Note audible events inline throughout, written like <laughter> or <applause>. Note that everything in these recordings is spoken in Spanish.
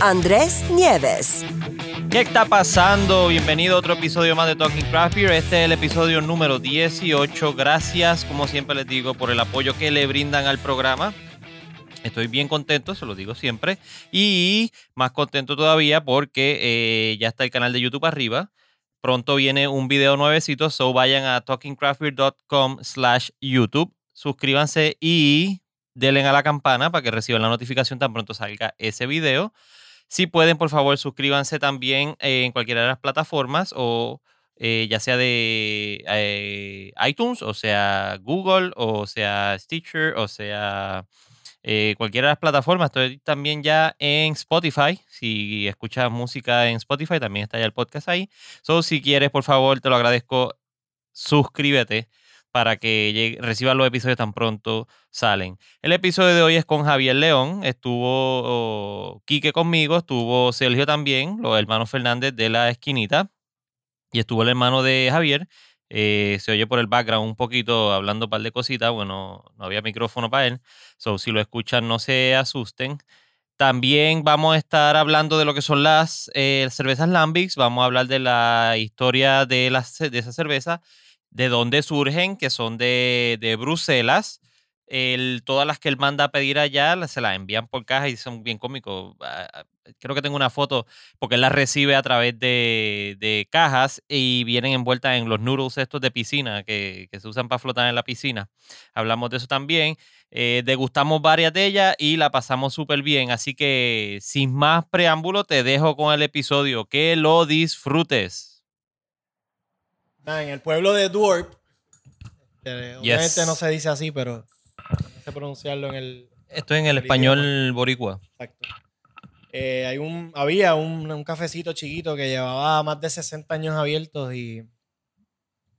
Andrés Nieves. ¿Qué está pasando? Bienvenido a otro episodio más de Talking Craft Beer. Este es el episodio número 18. Gracias, como siempre les digo, por el apoyo que le brindan al programa. Estoy bien contento, se lo digo siempre. Y más contento todavía porque eh, ya está el canal de YouTube arriba. Pronto viene un video nuevecito, so vayan a talkingcraftbeer.com slash YouTube. Suscríbanse y denle a la campana para que reciban la notificación tan pronto salga ese video. Si pueden, por favor, suscríbanse también eh, en cualquiera de las plataformas o eh, ya sea de eh, iTunes, o sea Google, o sea Stitcher, o sea cualquiera de las plataformas. Estoy también ya en Spotify. Si escuchas música en Spotify, también está ya el podcast ahí. So, si quieres, por favor, te lo agradezco, suscríbete para que reciban los episodios tan pronto salen. El episodio de hoy es con Javier León, estuvo Quique conmigo, estuvo Sergio también, los hermanos Fernández de la esquinita, y estuvo el hermano de Javier. Eh, se oye por el background un poquito hablando un par de cositas, bueno, no había micrófono para él, so si lo escuchan no se asusten. También vamos a estar hablando de lo que son las eh, cervezas Lambics, vamos a hablar de la historia de, las, de esa cerveza de dónde surgen, que son de, de Bruselas. El, todas las que él manda a pedir allá se las envían por caja y son bien cómicos. Ah, ah, creo que tengo una foto porque él las recibe a través de, de cajas y vienen envueltas en los noodles estos de piscina que, que, se usan para flotar en la piscina. Hablamos de eso también. Eh, degustamos varias de ellas y la pasamos súper bien. Así que sin más preámbulo te dejo con el episodio. Que lo disfrutes en el pueblo de Dwarp, eh, obviamente no se dice así, pero no sé pronunciarlo en el. Esto es en el español boricua. Exacto. Eh, hay un, había un, cafecito chiquito que llevaba más de 60 años abiertos y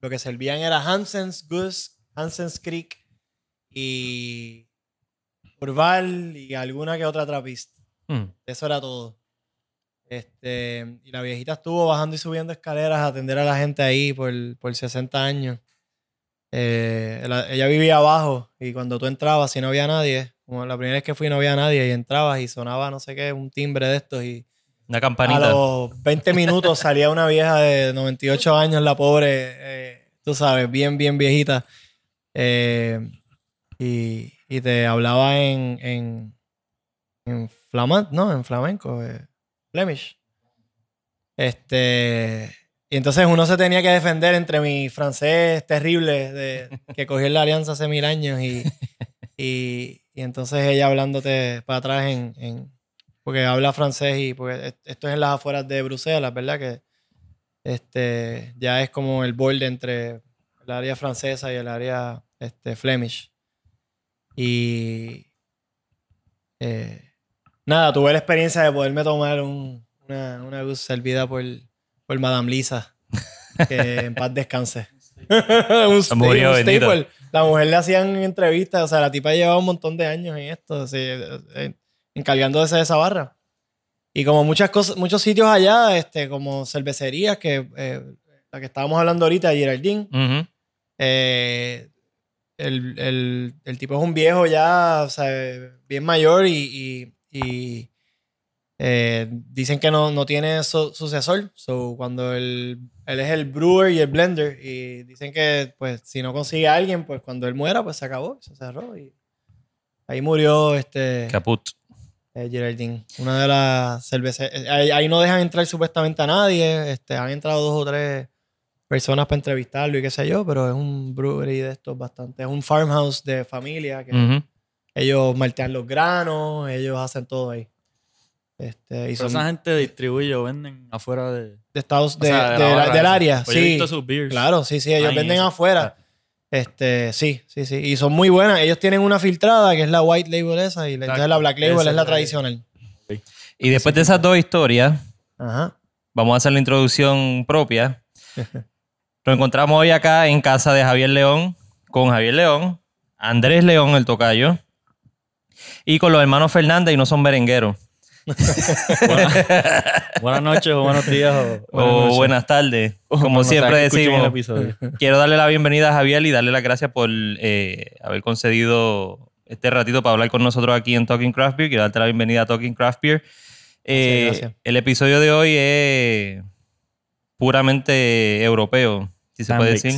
lo que servían era Hansen's Goose, Hansen's Creek y Urval y alguna que otra trapista. Hmm. Eso era todo. Este, y la viejita estuvo bajando y subiendo escaleras a atender a la gente ahí por, por 60 años. Eh, ella vivía abajo y cuando tú entrabas, si no había nadie, como la primera vez que fui no había nadie y entrabas y sonaba no sé qué, un timbre de estos y... Una campanita. A los 20 minutos salía una vieja de 98 años, la pobre, eh, tú sabes, bien, bien viejita. Eh, y, y, te hablaba en, en, en ¿no? En flamenco. Flemish. Este, y entonces uno se tenía que defender entre mi francés terrible de, que cogió en la alianza hace mil años <laughs> y, y, entonces ella hablándote para atrás en, porque habla francés y porque esto es en las afueras de Bruselas, ¿verdad? Que este, ya es como el borde entre el área francesa y el área este, Flemish. Y eh, Nada, tuve la experiencia de poderme tomar un, una, una servida por, por Madame Lisa. Que en paz descanse. <laughs> un, staple. La mujer le hacían entrevistas, o sea, la tipa llevaba un montón de años en esto, así, eh, encargándose de esa barra. Y como muchas cosas, muchos sitios allá, este, como cervecerías, que eh, la que estábamos hablando ahorita, Geraldine, eh, el, el, el, tipo es un viejo ya, o sea, bien mayor y y eh, dicen que no, no tiene sucesor. So, cuando él, él es el brewer y el blender, y dicen que pues si no consigue a alguien, pues cuando él muera, pues se acabó, se cerró. Y ahí murió este. Caput. Eh, Geraldine. Una de las cervezas. Eh, ahí, no dejan entrar supuestamente a nadie. Este, han entrado dos o tres personas para entrevistarlo y qué sé yo, pero es un brewery de estos bastante. Es un farmhouse de familia que. Ellos maltean los granos, ellos hacen todo ahí. Este, y esa gente distribuye o venden afuera de, de Estados de, del área. Pues sí, claro, sí, sí, ellos venden afuera. Este, sí, sí, sí. Y son muy buenas. Ellos tienen una filtrada que es la white label esa y entonces la black label es la tradicional. Y después de esas dos historias, vamos a hacer la introducción propia. <laughs> Nos encontramos hoy acá en casa de Javier León, con Javier León, Andrés León, el tocayo, y con los hermanos Fernández y no son merengueros. buenas, noches o buenos días o, buenas, tardes. Como siempre decimos, <laughs> quiero darle la bienvenida a Javier y darle las gracias por eh, haber concedido este ratito para hablar con nosotros aquí en Talking Craft Beer. Quiero darte la bienvenida a Talking Craft Beer. Eh, el episodio de hoy es puramente europeo, si se puede decir.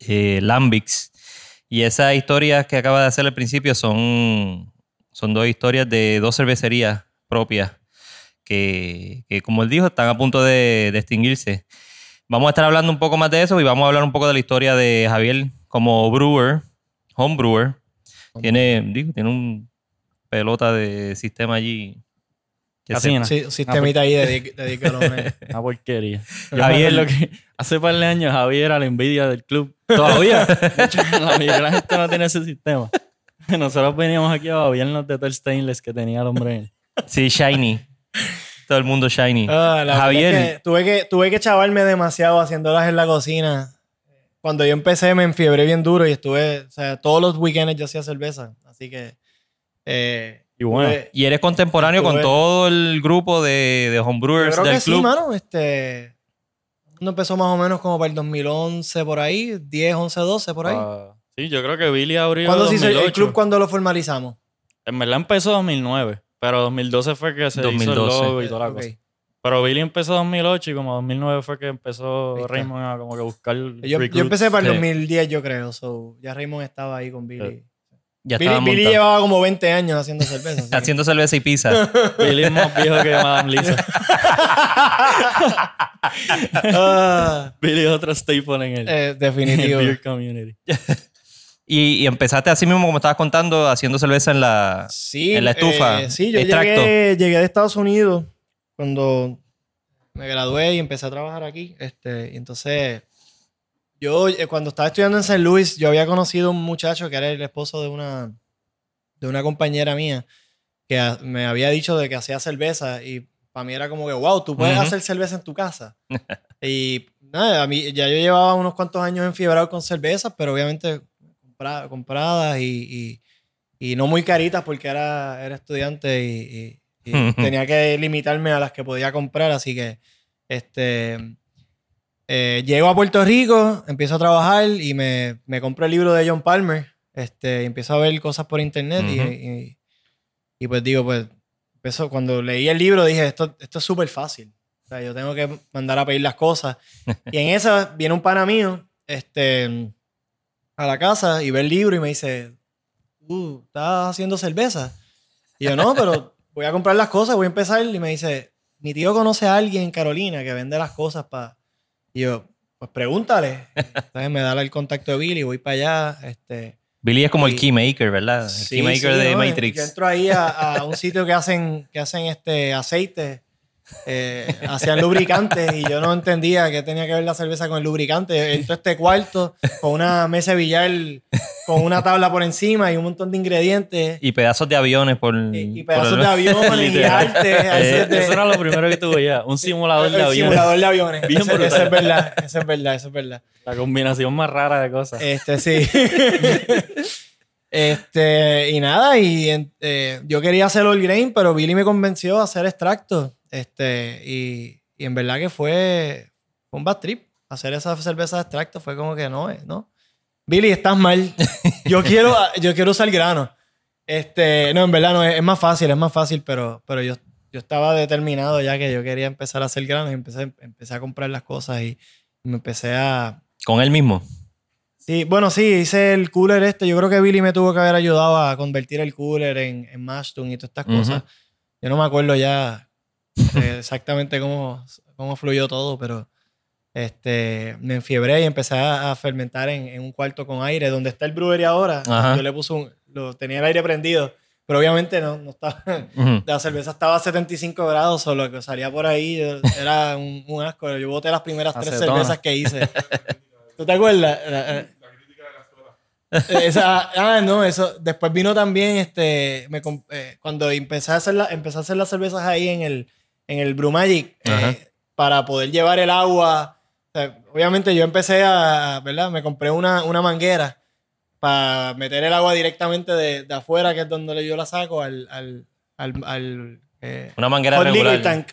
Eh, Lambix. Y esas historias que acaba de hacer al principio son, son dos historias de dos cervecerías propias que, como él dijo, están a punto de, extinguirse. Vamos a estar hablando un poco más de eso y vamos a hablar un poco de la historia de Javier como brewer, home brewer. Tiene, digo, tiene un pelota de sistema allí. Así, sí, sistemita ahí de, de <laughs> Una porquería. Javier, lo que hace par de años Javier era la envidia del club. Todavía. <laughs> De hecho, la gente no tiene ese sistema. Nosotros veníamos aquí a babiarnos de todo el stainless que tenía el hombre. Sí, shiny. Todo el mundo shiny. Ah, Javier. tuve, que, tuve que chavarme demasiado haciéndolas en la cocina. Cuando yo empecé me enfiebré bien duro y estuve, o sea, todos los weekends yo hacía cerveza. Así que... Eh, y bueno. y eres contemporáneo con todo el grupo de, de homebrewers creo del que club. Sí, mano. Este, uno empezó más o menos como para el 2011 por ahí, 10, 11, 12 por ahí. Ah, sí, yo creo que Billy abrió ¿Cuándo se hizo el club cuando lo formalizamos? En verdad empezó en 2009. Pero 2012 fue que se 2012. hizo el logo y toda la cosa. Pero Billy empezó en 2008 y como 2009 fue que empezó Raymond a como que buscar yo, yo, empecé para el 2010 yo creo. So, ya Raymond estaba ahí con Billy. Ya Billy, Billy llevaba como 20 años haciendo cerveza. haciendo cerveza y pizza. <laughs> Billy es más viejo que Madame Lisa. <laughs> Ah. Billy es otro staple en el, eh, definitivo. beer community. <laughs> Y, empezaste así mismo, como estabas contando, haciendo cerveza en la, en la estufa. Eh, sí, yo llegué, llegué, de Estados Unidos cuando me gradué y empecé a trabajar aquí. Este, y entonces, yo eh, cuando estaba estudiando en St. Louis, yo había conocido un muchacho que era el esposo de una, de una compañera mía que me había dicho de que hacía cerveza y para mí era como que, wow, tú puedes hacer cerveza en tu casa. <laughs> y nada, a mí ya yo llevaba unos cuantos años enfiebrado con cerveza, pero obviamente compradas y, no muy caritas porque era, era estudiante y, <laughs> tenía que limitarme a las que podía comprar. Así que este, eh, llego a Puerto Rico, empiezo a trabajar y me, me compro el libro de John Palmer. Este, empiezo a ver cosas por internet y, pues digo, pues empezó, cuando leí el libro dije, esto, esto es súper fácil. O sea, yo tengo que mandar a pedir las cosas. <laughs> y en esa viene un pana mío, este a la casa y ve el libro y me dice, uh, ¿estás haciendo cerveza? Y yo, no, <laughs> pero voy a comprar las cosas, voy a empezar. Y me dice, mi tío conoce a alguien en Carolina que vende las cosas para... Y yo, pues pregúntale. Entonces me da el contacto de Billy, voy para allá. Este, Billy es como el keymaker, ¿verdad? El keymaker de Matrix. Yo entro ahí a, a, un sitio que hacen, que hacen este aceite eh, hacían lubricantes y yo no entendía qué tenía que ver la cerveza con el lubricante. Entro a este cuarto con una mesa de billar con una tabla por encima y un montón de ingredientes. Y pedazos de aviones por. Y, pedazos de aviones y <laughs> arte. Eh, eso era lo primero que tuve ya. Un simulador de aviones. simulador de aviones. Bien eso, eso, es verdad. Eso es verdad. Eso es verdad. La combinación más rara de cosas. Este, sí. <laughs> Este, y nada, y eh, yo quería hacer all grain, pero Billy me convenció a hacer extracto. Este, y, y en verdad que fue, un bad trip. Hacer esa cerveza de extracto fue como que no, eh, no. Billy, estás mal. <laughs> Yo quiero, yo quiero usar grano. Este, no, en verdad no, es, más fácil, es más fácil, pero, pero yo, yo estaba determinado ya que yo quería empezar a hacer grano y empecé, empecé a comprar las cosas y me empecé a... ¿Con él mismo? Sí, bueno, sí, hice el cooler este. Yo creo que Billy me tuvo que haber ayudado a convertir el cooler en, en Mashtun y todas estas cosas. Yo no me acuerdo ya <laughs> exactamente cómo, cómo fluyó todo, pero este, me enfiebré y empecé a, fermentar en, un cuarto con aire, donde está el brewery ahora. Yo le puse un, lo, tenía el aire prendido, pero obviamente no, no estaba, <laughs> la cerveza estaba a 75 grados, o lo que salía por ahí era un, un asco. Yo boté las primeras tres cervezas que hice. <laughs> ¿Tú te acuerdas? Esa- ah, no, eso. Después vino también, este, me eh, cuando empecé a hacer la, empecé a hacer las cervezas ahí en el, en el Brew Magic, eh, para poder llevar el agua. O sea, obviamente yo empecé a, ¿verdad? Me compré una, una manguera para meter el agua directamente de, de afuera, que es donde yo la saco, al, al, al, al, eh, Una manguera regular. tank.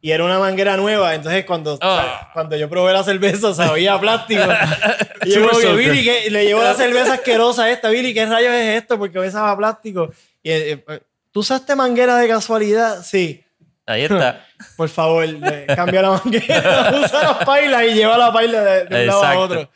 Y era una manguera nueva. Entonces, cuando, Ah. cuando yo probé la cerveza, sabía a plástico. <laughs> y yo, como que. Billy, ¿qué? Le llevo la cerveza asquerosa a esta. Billy, ¿qué rayos es esto? Porque me sabe a plástico. Y, eh, eh, ¿Tú usaste manguera de casualidad? Sí. Ahí está. <laughs> Por favor, cambia la manguera, <laughs> usa las pailas y lleva la paila de, de un lado a otro.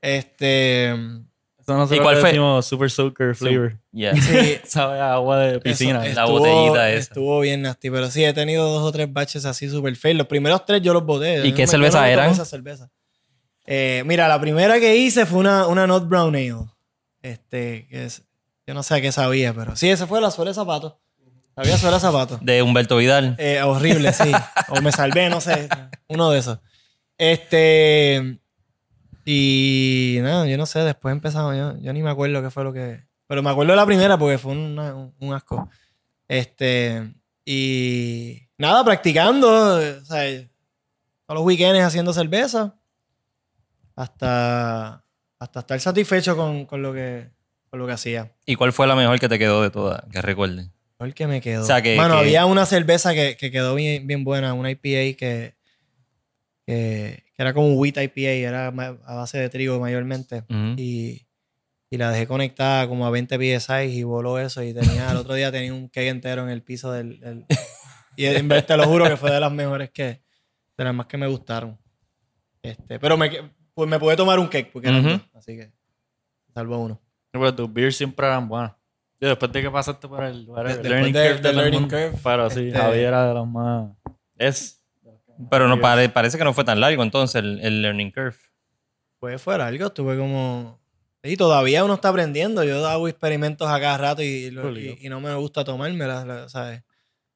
Este. Eso ¿Y cuál fue? decimos Super Soaker Flavor. Yeah. Sí, <laughs> Sabe a agua de piscina. eso la estuvo- botellita esa. Estuvo bien nasty, pero sí, he tenido dos o tres baches así super fail. Los primeros tres yo los boté. ¿Y qué cerveza no eran? esa cerveza. Eh, mira, la primera que hice fue una, una Not Brown Ale. Este, que es, yo no sé a qué sabía, pero sí, esa fue la suela de zapatos. Sabía suela de zapatos. De Humberto Vidal. Eh, horrible, sí. <laughs> O me salvé, no sé. Uno de esos. Este. Y nada, yo no sé, después empezamos. Yo, yo ni me acuerdo qué fue lo que. Pero me acuerdo de la primera porque fue una- un, un asco. Este. Y. Nada, practicando. O sea, todos los weekends haciendo cerveza. Hasta. Hasta estar satisfecho con, con lo que. Con lo que hacía. ¿Y cuál fue la mejor que te quedó de todas? Que recuerdes. El que me quedó. O sea, que- Mano, que- había una cerveza que, que quedó bien, bien buena, una IPA que, que, que era como un wheat IPA, era a base de trigo mayormente. Y, y la dejé conectada como a 20 PSI y voló eso. Y tenía, el otro día tenía un keg entero en el piso del. del- y en vez- te lo juro que fue de las mejores que. De las más que me gustaron. Este, pero me, pues me pude tomar un cake porque dos, así que salvo uno. Pero tus beers siempre eran buenas. Yo después de que pasaste por el Después learning de- curve de learning mundo. curve, Pero sí, este- Javier era de los más... Es. Pero no pare- parece que no fue tan largo entonces el, el learning curve. Pues fuera algo, estuve como... Y todavía uno está aprendiendo. Yo hago experimentos a cada rato y, y, y no me gusta tomármelas, la- ¿sabes?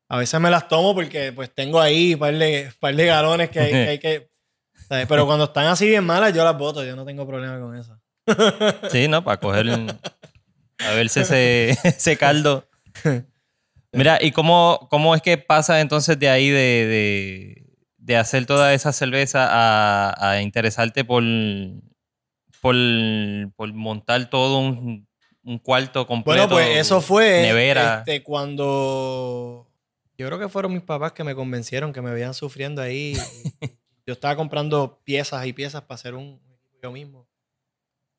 A veces me las tomo porque pues tengo ahí un par de, par de galones que hay que... hay que- <laughs> ¿sabes? Pero cuando están así bien malas, yo las boto. Yo no tengo problema con eso. Sí, ¿no? Para coger... <laughs> A verse ese, <laughs> ese caldo. Mira, ¿y cómo, cómo es que pasa entonces de ahí de, de, de hacer toda esa cerveza a, a interesarte por, por, por montar todo un, un cuarto completo? Bueno, pues eso fue nevera. este, cuando... Yo creo que fueron mis papás que me convencieron que me veían sufriendo ahí. <laughs> yo estaba comprando piezas y piezas para hacer un equipo yo mismo.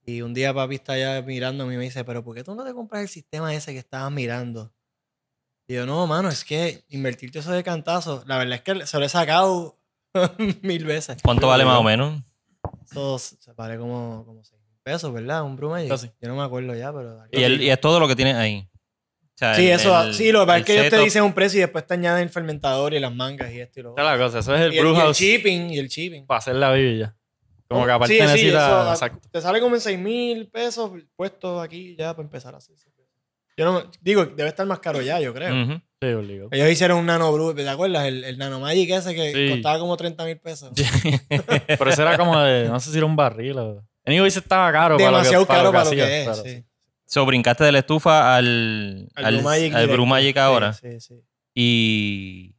Y un día papi está allá mirándome y me dice, pero ¿por qué tú no te compras el sistema ese que estabas mirando? Y yo, no, mano, es que invertirte eso de cantazo, la verdad es que se lo he sacado <laughs> mil veces. ¿Cuánto vale más o menos? Eso se vale como, como 6 mil pesos, ¿verdad? Un Brumagic. Casi. Yo no me acuerdo ya, pero... Y, el- y es todo lo que tienes ahí. O sea, Sí, el- eso, el- sí, lo que pasa es que ellos te dicen un precio y después te añaden el fermentador y las mangas y esto y lo Esa otro. es la cosa. Eso es el Y el, y el shipping, y el shipping. para hacer la biblia. Como que aparte Sí, sí, necesita... eso, a- exacto. te sale como en 6 mil pesos puestos aquí ya para empezar así. Yo no digo, debe estar más caro ya, yo creo. Ujú. Sí, obligado. Ellos hicieron un nano brew, ¿te acuerdas? El, el nano magic ese que Sí. costaba como 30 mil pesos. <laughs> Pero eso era como de... No sé si era un barril o... Anyways, estaba caro para lo que, Demasiado para caro lo que para lo que es. pero sí. So, brincaste de la estufa al, Al al, Brew Magic al ahora. Sí, sí, sí. Y.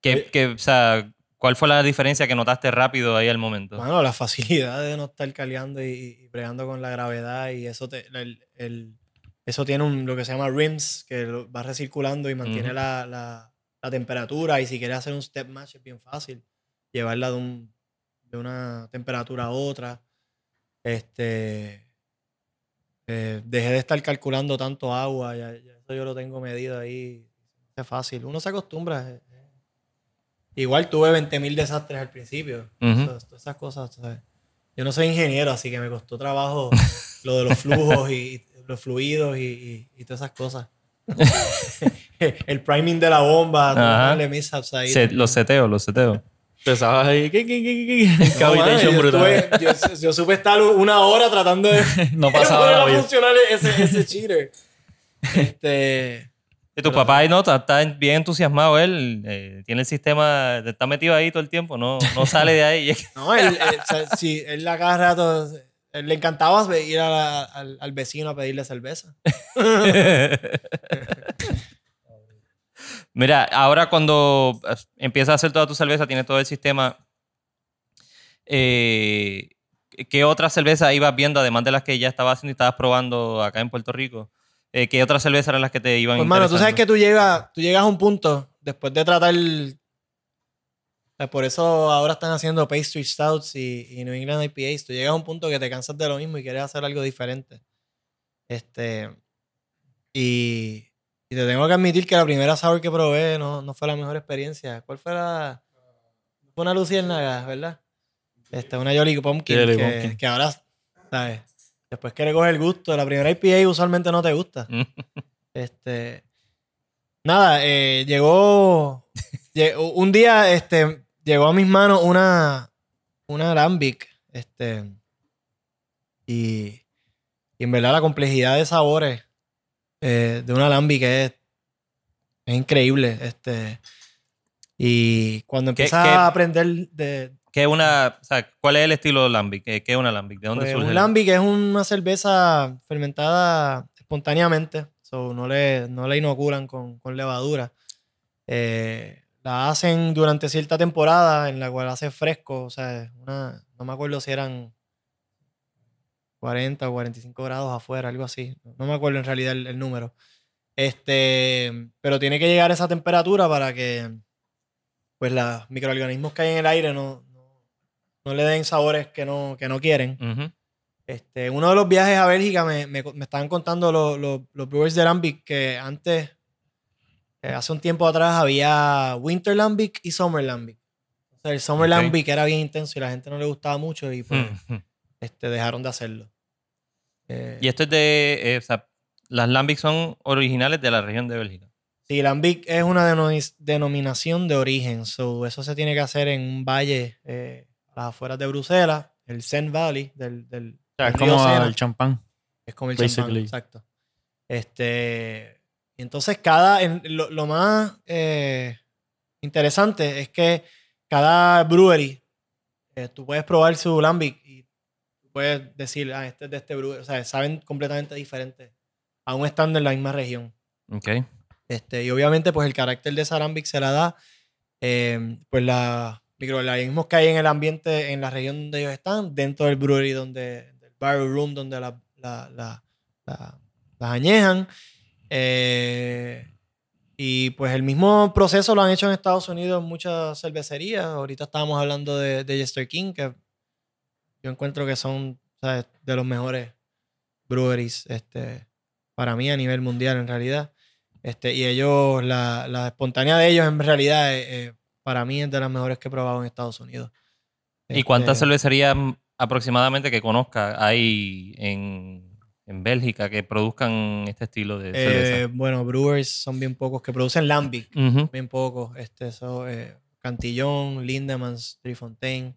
¿qué, qué- o sea, ¿Cuál fue la diferencia que notaste rápido ahí al momento? Bueno, la facilidad de no estar cargando y, y con la gravedad y eso te, el, el- eso tiene un, lo que se llama rims, que va recirculando y mantiene Ujú. la, la- la temperatura y si quieres hacer un step match es bien fácil. Llevarla de, un, de una temperatura a otra. Este, eh, dejé de estar calculando tanto agua, ya, ya eso yo lo tengo medido ahí. Es fácil, uno se acostumbra. Igual tuve 20.000 desastres al principio. Esas- todas esas cosas. ¿sabes? Yo no soy ingeniero, así que me costó trabajo lo de los flujos y, y los fluidos y, y- y todas esas cosas. <laughs> El priming de la bomba, darle mishaps ahí. Se- los seteos, los seteos. Empezabas ahí. ¿qué, qué, qué, qué? No, <laughs> yo, brutal. estuve- yo, yo supe estar una hora tratando de <laughs> No pasaba nada funcionar ese, ese cheater. Este, Y tu papá ahí no, está, está bien entusiasmado él, eh, tiene el sistema, está metido ahí todo el tiempo, no, no <laughs> sale de ahí. <laughs> no, él, él- o sea, sí, él a cada rato le encantaba ir a la- al, al vecino a pedirle cerveza. <laughs> Mira, ahora cuando eh, empiezas a hacer toda tu cerveza, tienes todo el sistema. eh, ¿Qué otras cervezas ibas viendo, además de las que ya estabas haciendo y estabas probando acá en Puerto Rico? Eh, ¿Qué otras cervezas eran las que te iban Pues, mano, tú sabes que tú llegas, tú llegas a un punto después de tratar. sea, Por eso ahora están haciendo pastry stouts y, y New England IPAs. Tú llegas a un punto que te cansas de lo mismo y quieres hacer algo diferente. Este. Y, y te tengo que admitir que la primera sour que probé no, no fue la mejor experiencia. ¿Cuál fue la.? Fue una luciérnaga, ¿verdad? Este, una Jolly Pumpkin. Jolly que, Pumpkin. que ahora, ¿sabes? Después que le coge el gusto, la primera IPA usualmente no te gusta. <laughs> Este. Nada, eh, llegó. <laughs> lle- un día, este, llegó a mis manos una. Una Alambic. Este. Y. Y en verdad la complejidad de sabores eh, de una Alambic es. Es increíble. Este. Y cuando ¿Qué- empiezas a aprender de. ¿Qué es una, o sea, ¿Cuál es el estilo de Lambic? ¿Qué, es una Lambic? ¿De dónde Pues, surge? un Lambic es una cerveza fermentada espontáneamente. So, no, le, no le inoculan con, con levadura. Eh, la hacen durante cierta temporada en la cual hace fresco. O sea, una, no me acuerdo si eran 40 o 45 grados afuera, algo así. No me acuerdo en realidad el, el número. Este, pero tiene que llegar a esa temperatura para que pues los microorganismos que hay en el aire no, no, le den sabores que no, que no quieren. Este, uno de los viajes a Bélgica me, me- me estaban contando los, los, los brewers de Lambic que antes, eh, hace un tiempo atrás, había Winter Lambic y Summer Lambic. O sea, el Summer Ok. Lambic era bien intenso y la gente no le gustaba mucho y pues este, dejaron de hacerlo. Eh, Y esto es de, eh, o sea, las Lambic son originales de la región de Bélgica. Sí, Lambic es una denomi- denominación de origen. So, eso se tiene que hacer en un valle eh, las afueras de Bruselas, el Seine Valley del, del, O sea, es como Sena. el champán. Es como el champán, exacto. Este, y entonces cada, en- lo, lo más eh, interesante es que cada brewery, eh, tú puedes probar su lambic y tú puedes decir, ah, este es de este brewery. O sea, saben completamente diferente, aún estando en la misma región. Ok. Este, y obviamente, pues el carácter de esa lambic se la da, eh, pues los microorganismos que hay en el ambiente, en la región donde ellos están, dentro del brewery, donde, del barrel room, donde la, la- la- la- las añejan. Eh, y pues el mismo proceso lo han hecho en Estados Unidos en muchas cervecerías. Ahorita estábamos hablando de, de Jester King, que yo encuentro que son ¿sabes? de los mejores breweries este, para mí a nivel mundial en realidad. Este, y ellos, la, la espontánea de ellos en realidad eh, para mí es de las mejores que he probado en Estados Unidos. ¿Y cuántas Este, cervecerías aproximadamente que conozca hay en, en Bélgica que produzcan este estilo de eh, cerveza? bueno, brewers son bien pocos que producen Lambic. Bien pocos. Este, so, eh, Cantillón, Lindemans, Trifontaine.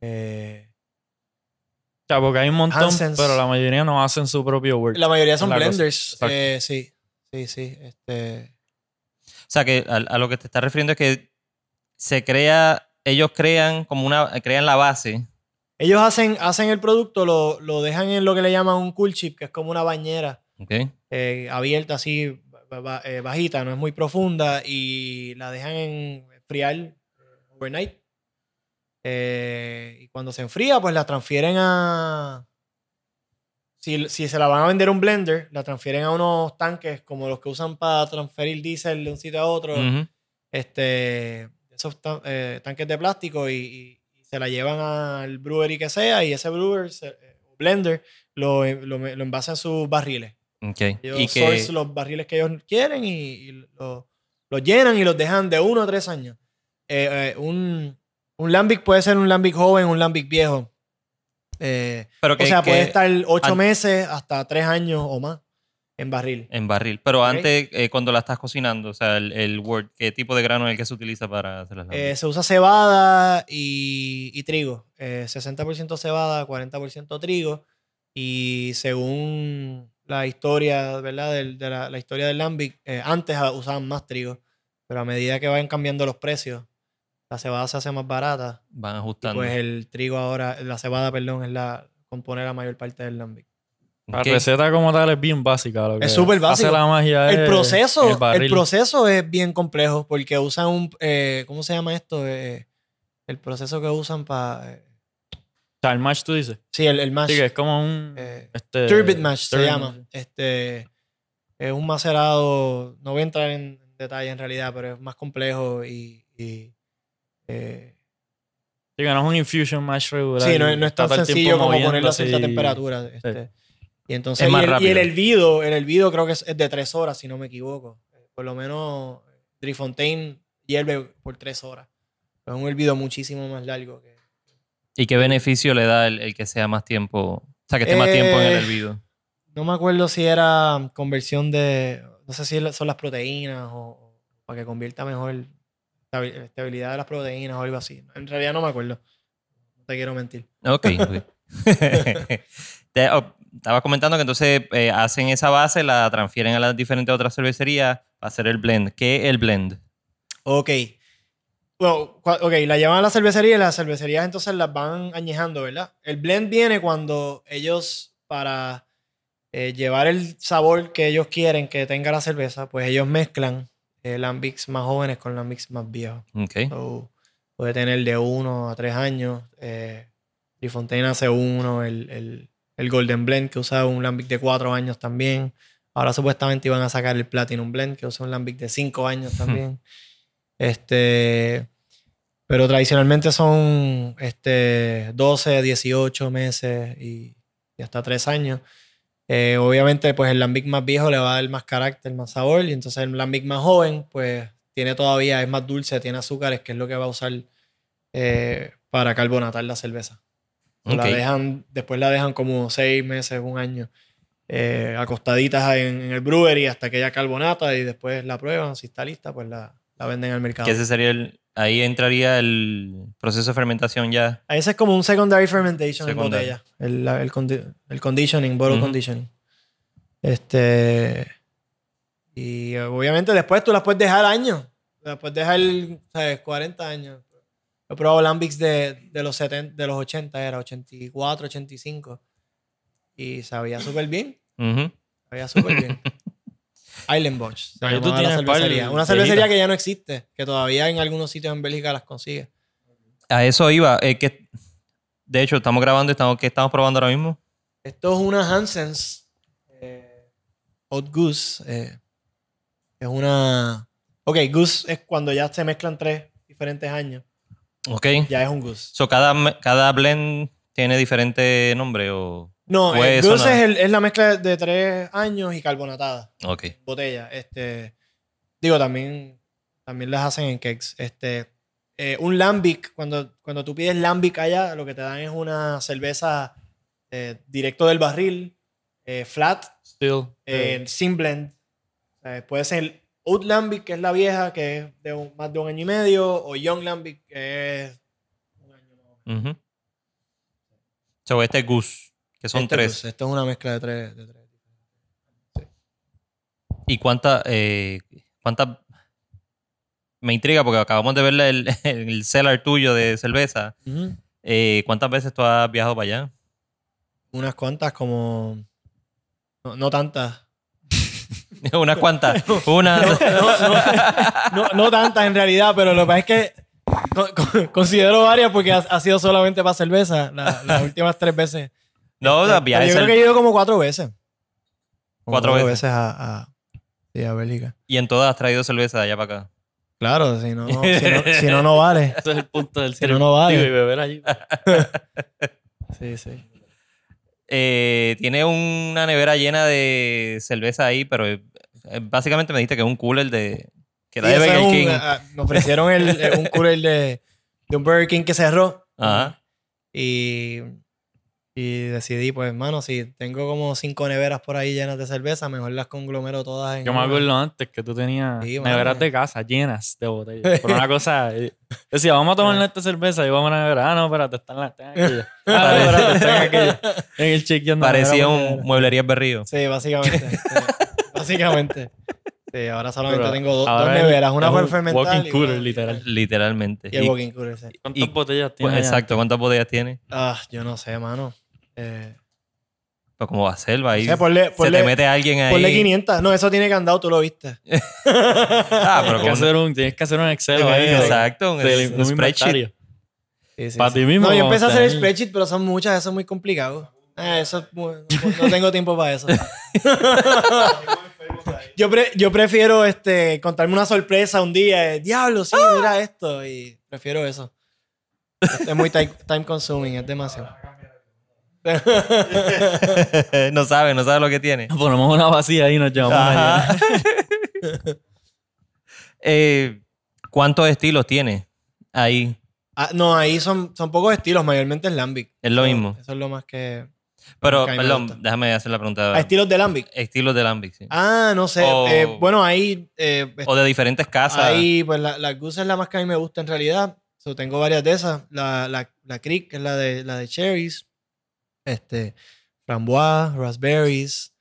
Eh, O sea, porque hay un montón, Hansens. pero la mayoría no hacen su propio work. la mayoría son La blenders. eh, sí, sí, sí. Este, O sea, que a, a lo que te estás refiriendo es que se crea, ellos crean como una, crean la base. ellos hacen, hacen el producto, lo, lo dejan en lo que le llaman un cool chip, que es como una bañera eh, abierta así, eh, bajita, no es muy profunda, y la dejan en friar overnight. Eh, y cuando se enfría, pues la transfieren a. Si, si se la van a vender un blender, la transfieren a unos tanques como los que usan para transferir diésel de un sitio a otro. Este, eh, tanques de plástico y, se la llevan al brewery que sea y ese brewer, se- eh, blender, lo, lo, lo envasa en sus barriles. Ok. Ellos Y que, los barriles que ellos quieren y, y lo- los llenan y los dejan de uno a tres años. Eh, eh, un, un Lambic puede ser un Lambic joven, un Lambic viejo. Eh, pero que, o sea, que- puede estar ocho meses hasta tres años o más en barril. en barril. Pero antes, eh, cuando la estás cocinando, o sea, el, el wort, ¿qué tipo de grano es el que se utiliza para hacer las Eh, se usa cebada y, y trigo. Eh, 60% cebada, 40% trigo. Y según la historia, ¿verdad? De la, la historia del Lambic, eh, antes usaban más trigo. Pero a medida que vayan cambiando los precios, la cebada se hace más barata. Van Y ajustando. pues el trigo ahora, la cebada, perdón, es la compone la mayor parte del lambic. La receta como tal es bien básica. Lo que Es súper básico. Hace la magia El es proceso, el el, proceso es bien complejo porque usan un, eh, ¿cómo se llama esto? Eh, el proceso que usan para, O sea, el mash tú dices. sí, el, el mash. Sí, que es como un... Eh, este, Turbid se turbid llama. mash. Este es un macerado, no voy a entrar en detalle en realidad, pero es más complejo y, y, eh, Sí, que no es un infusion mash regular. sí, no, no es tan sencillo como ponerlo a cierta y- temperatura. este. Y entonces y el, y el hervido, el hervido creo que es, es de tres horas, si no me equivoco. Por lo menos Drifontaine hierve por tres horas. Es un hervido muchísimo más largo que, ¿Y qué beneficio le da el, el que sea más tiempo? O sea, que esté más tiempo en el Eh, hervido. No me acuerdo si era conversión de. No sé si son las proteínas o, o para que convierta mejor la estabilidad de las proteínas o algo así. En realidad no me acuerdo. No te quiero mentir. Ok. ok. <laughs> <laughs> Te- oh, Estaba comentando que entonces eh, hacen esa base, la transfieren a las diferentes otras cervecerías para hacer el blend. ¿Qué es el blend? Ok. Bueno, cua- ok, la llevan a la cervecería y las cervecerías entonces las van añejando, ¿verdad? El blend viene cuando ellos, para eh, llevar el sabor que ellos quieren que tenga la cerveza, pues ellos mezclan eh, lambics más jóvenes con lambics más viejos. Ok. So, puede tener de 1 a 3 años. Eh, Fontaine hace uno, el, el- el Golden Blend que usa un lambic de 4 años también. Ahora supuestamente iban a sacar el Platinum Blend que usa un lambic de 5 años también. <laughs> este, pero tradicionalmente son este, 12, 18 meses y, y hasta 3 años. Eh, obviamente, pues el lambic más viejo le va a dar más carácter, más sabor, y entonces el lambic más joven, pues tiene todavía, es más dulce, tiene azúcares, que es lo que va a usar eh, para carbonatar la cerveza. La dejan, después la dejan como seis meses, un año, eh, acostaditas en, en el brewery hasta que ella carbonata y después la prueban. Si está lista, pues la, la venden al mercado. Que ese sería el, ahí entraría el proceso de fermentación ya. Ese es como un secondary fermentation Secondary. en botella. El, el, condi- el conditioning, bottle conditioning. Este. Y obviamente después tú las puedes dejar años. Las puedes dejar, ¿sabes? 40 años. He probado lambics de, de, los 70, de los 80, era 84, 85. Y sabía súper bien. Sabía súper bien. <laughs> Island Bosch. se tú la cervecería. Una cervecería que ya no existe. Que todavía en algunos sitios en Bélgica las consigue. A eso iba. eh, que, de hecho, estamos grabando estamos, ¿qué estamos probando ahora mismo? Esto es una Hansens eh, Goose. eh, es una. Ok, Goose es cuando ya se mezclan tres diferentes años. Ok. Ya es un Goose. So, cada, cada blend tiene diferente nombre o... No, Pues el eso Goose no. es, el- es la mezcla de tres años y carbonatada. Ok. Botella. Este, digo, también, también las hacen en kegs. Este, eh, un lambic, cuando, cuando tú pides lambic allá, lo que te dan es una cerveza eh, directo del barril, eh, flat, Still. eh, sin blend. O puede ser Lambic, que es la vieja, que es de un- más de un año y medio, o Young Lambic, que es un año. So, este es Goose, que son Este, tres. esto es una mezcla de tres. de tres. ¿Y cuántas... Eh, cuántas... Me intriga porque acabamos de ver el, <laughs> el cellar tuyo de cerveza. Eh, ¿Cuántas veces tú has viajado para allá? Unas cuantas, como. No, no tantas. <laughs> Unas cuantas. Una. No, no tantas en realidad, pero lo que pasa es que co- co- considero varias porque ha, ha sido solamente para cerveza la- las <laughs> últimas tres veces. No, Pero viajes yo creo que he ido como cuatro veces. Como Cuatro veces. a, a, sí, a Bélgica. Y en todas has traído cerveza de allá para acá. Claro, si no, no- si no, si no, no <laughs> vale. Ese es el punto del Si no, no vale. Y beber allí. Sí, sí. Eh, tiene una nevera llena de cerveza ahí, pero eh, básicamente me dijiste que es un cooler de. Que era Sí, de Burger King. ah, me ofrecieron el, el- un cooler de, de un Burger King que cerró. Ajá. Y, y decidí, pues, hermano, si tengo como cinco neveras por ahí llenas de cerveza, mejor las conglomero todas en Yo me una. acuerdo antes que tú tenías Sí, neveras de casa llenas de botellas. Por una cosa, eh, decía, vamos a tomar <laughs> esta cerveza y vamos a la nevera. Ah, no, espérate, están las están aquellas. <laughs> Ah, no, espérate, están aquellas. <laughs> En el chequeando. Parecía un mueblería berrío. Sí, básicamente. sí, básicamente. Sí, ahora solamente Pero tengo do- dos neveras, una un fermentar. walking y cooler, una- literal. Literalmente. Y el Y- walking cooler, sí. ¿Cuántas y- botellas pues, tienes? allá? exacto, ¿cuántas botellas tiene? Ah, yo no sé, mano. Eh, Pero como va a ser, va ahí. o sea, ponle, se te mete alguien ahí. ponle 500. No, eso tiene candado, tú lo viste. <laughs> Ah, pero Tienes que, hacer un, tienes que hacer un Excel ahí. de- Exacto, un, de- un un spreadsheet. inventario. Sí, sí, Para sí. ti mismo. No, yo empecé a hacer el spreadsheet, pero son muchas, eso es muy complicado. Eh, eso es muy- no tengo tiempo para eso. <laughs> yo, pre- yo prefiero este, contarme una sorpresa un día. eh, Diablo, sí, mira esto. Y prefiero eso. Es muy time, time consuming, es demasiado. <laughs> no sabe, no sabe lo que tiene. Ponemos una vacía y nos allá. <laughs> Eh, ¿Cuántos estilos tiene ahí? Ah, no, ahí son, son pocos estilos, mayormente es Lambic. Es lo mismo. Eso es lo más que. Pero, que a perdón, déjame hacer la pregunta. Ah, estilos de Lambic. Estilos de Lambic, sí. Ah, no sé. O- eh, bueno, ahí. eh, o de diferentes casas. Ahí, pues la, la Goose es la más que a mí me gusta en realidad. So, tengo varias de esas. La, la, la Creek, que es la de, la de cherries. Este, framboise, raspberries.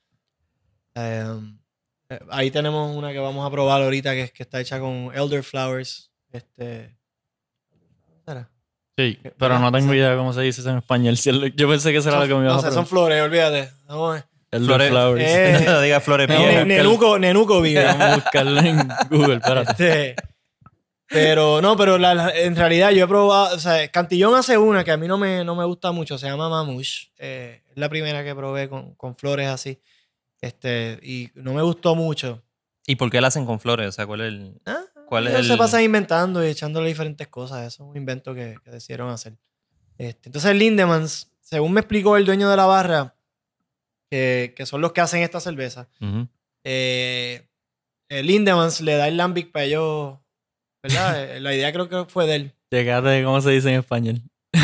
Em, eh, ahí tenemos una que vamos a probar ahorita que, es, que está hecha con elderflowers. Este, ¿cómo será? Sí, pero no tengo idea cómo se dice eso en español. Yo pensé que eso era lo que me iba no a sé, son flores, olvídate. Vamos a ver. El Flores- Flowers. Eh, <laughs> no diga flores No, Nenuco, Nenuco vive. Vamos a buscarlo en Google, espérate. Pero no, pero la- la- en realidad yo he probado, o sea, Cantillón hace una que a mí no me, no me gusta mucho, se llama Mamush. Eh, es la primera que probé con, con flores así. Este, y no me gustó mucho. ¿Y por qué la hacen con flores? O sea, ¿cuál es el...? Ah, ¿Cuál es ellos se el- pasan inventando y echándole diferentes cosas. Eso es un invento que, que decidieron hacer. Este, entonces, Lindemans, según me explicó el dueño de la barra, que, que son los que hacen esta cerveza, Ujú. eh, el Lindemans le da el lambic para ellos, ¿verdad? Eh, la idea creo que fue de él. Llegate, ¿cómo se dice en español?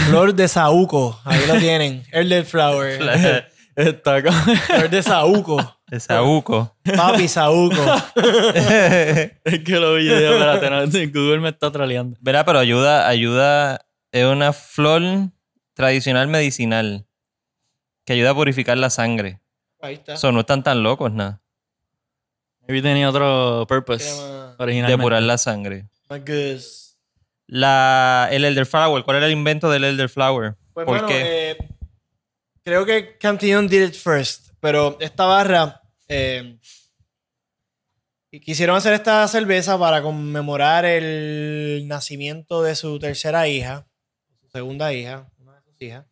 Flor de saúco, ahí lo tienen. Elderflower. <laughs> Está como... Flor de saúco. De Saúco. Papi saúco. <laughs> Es que lo vi, yo, espérate, no, Google me está troleando. Verá, pero ayuda, ayuda, es una flor tradicional medicinal que ayuda a purificar la sangre. Ahí está. Eso no están tan locos, nada. Maybe tenía otro Se purpose originalmente. Depurar la sangre. La, el elderflower, ¿cuál era el invento del elderflower? Pues, ¿Por mano, qué? eh, creo que Cantillon did it first, pero esta barra eh, quisieron hacer esta cerveza para conmemorar el nacimiento de su tercera hija, su segunda hija, una de sus hijas.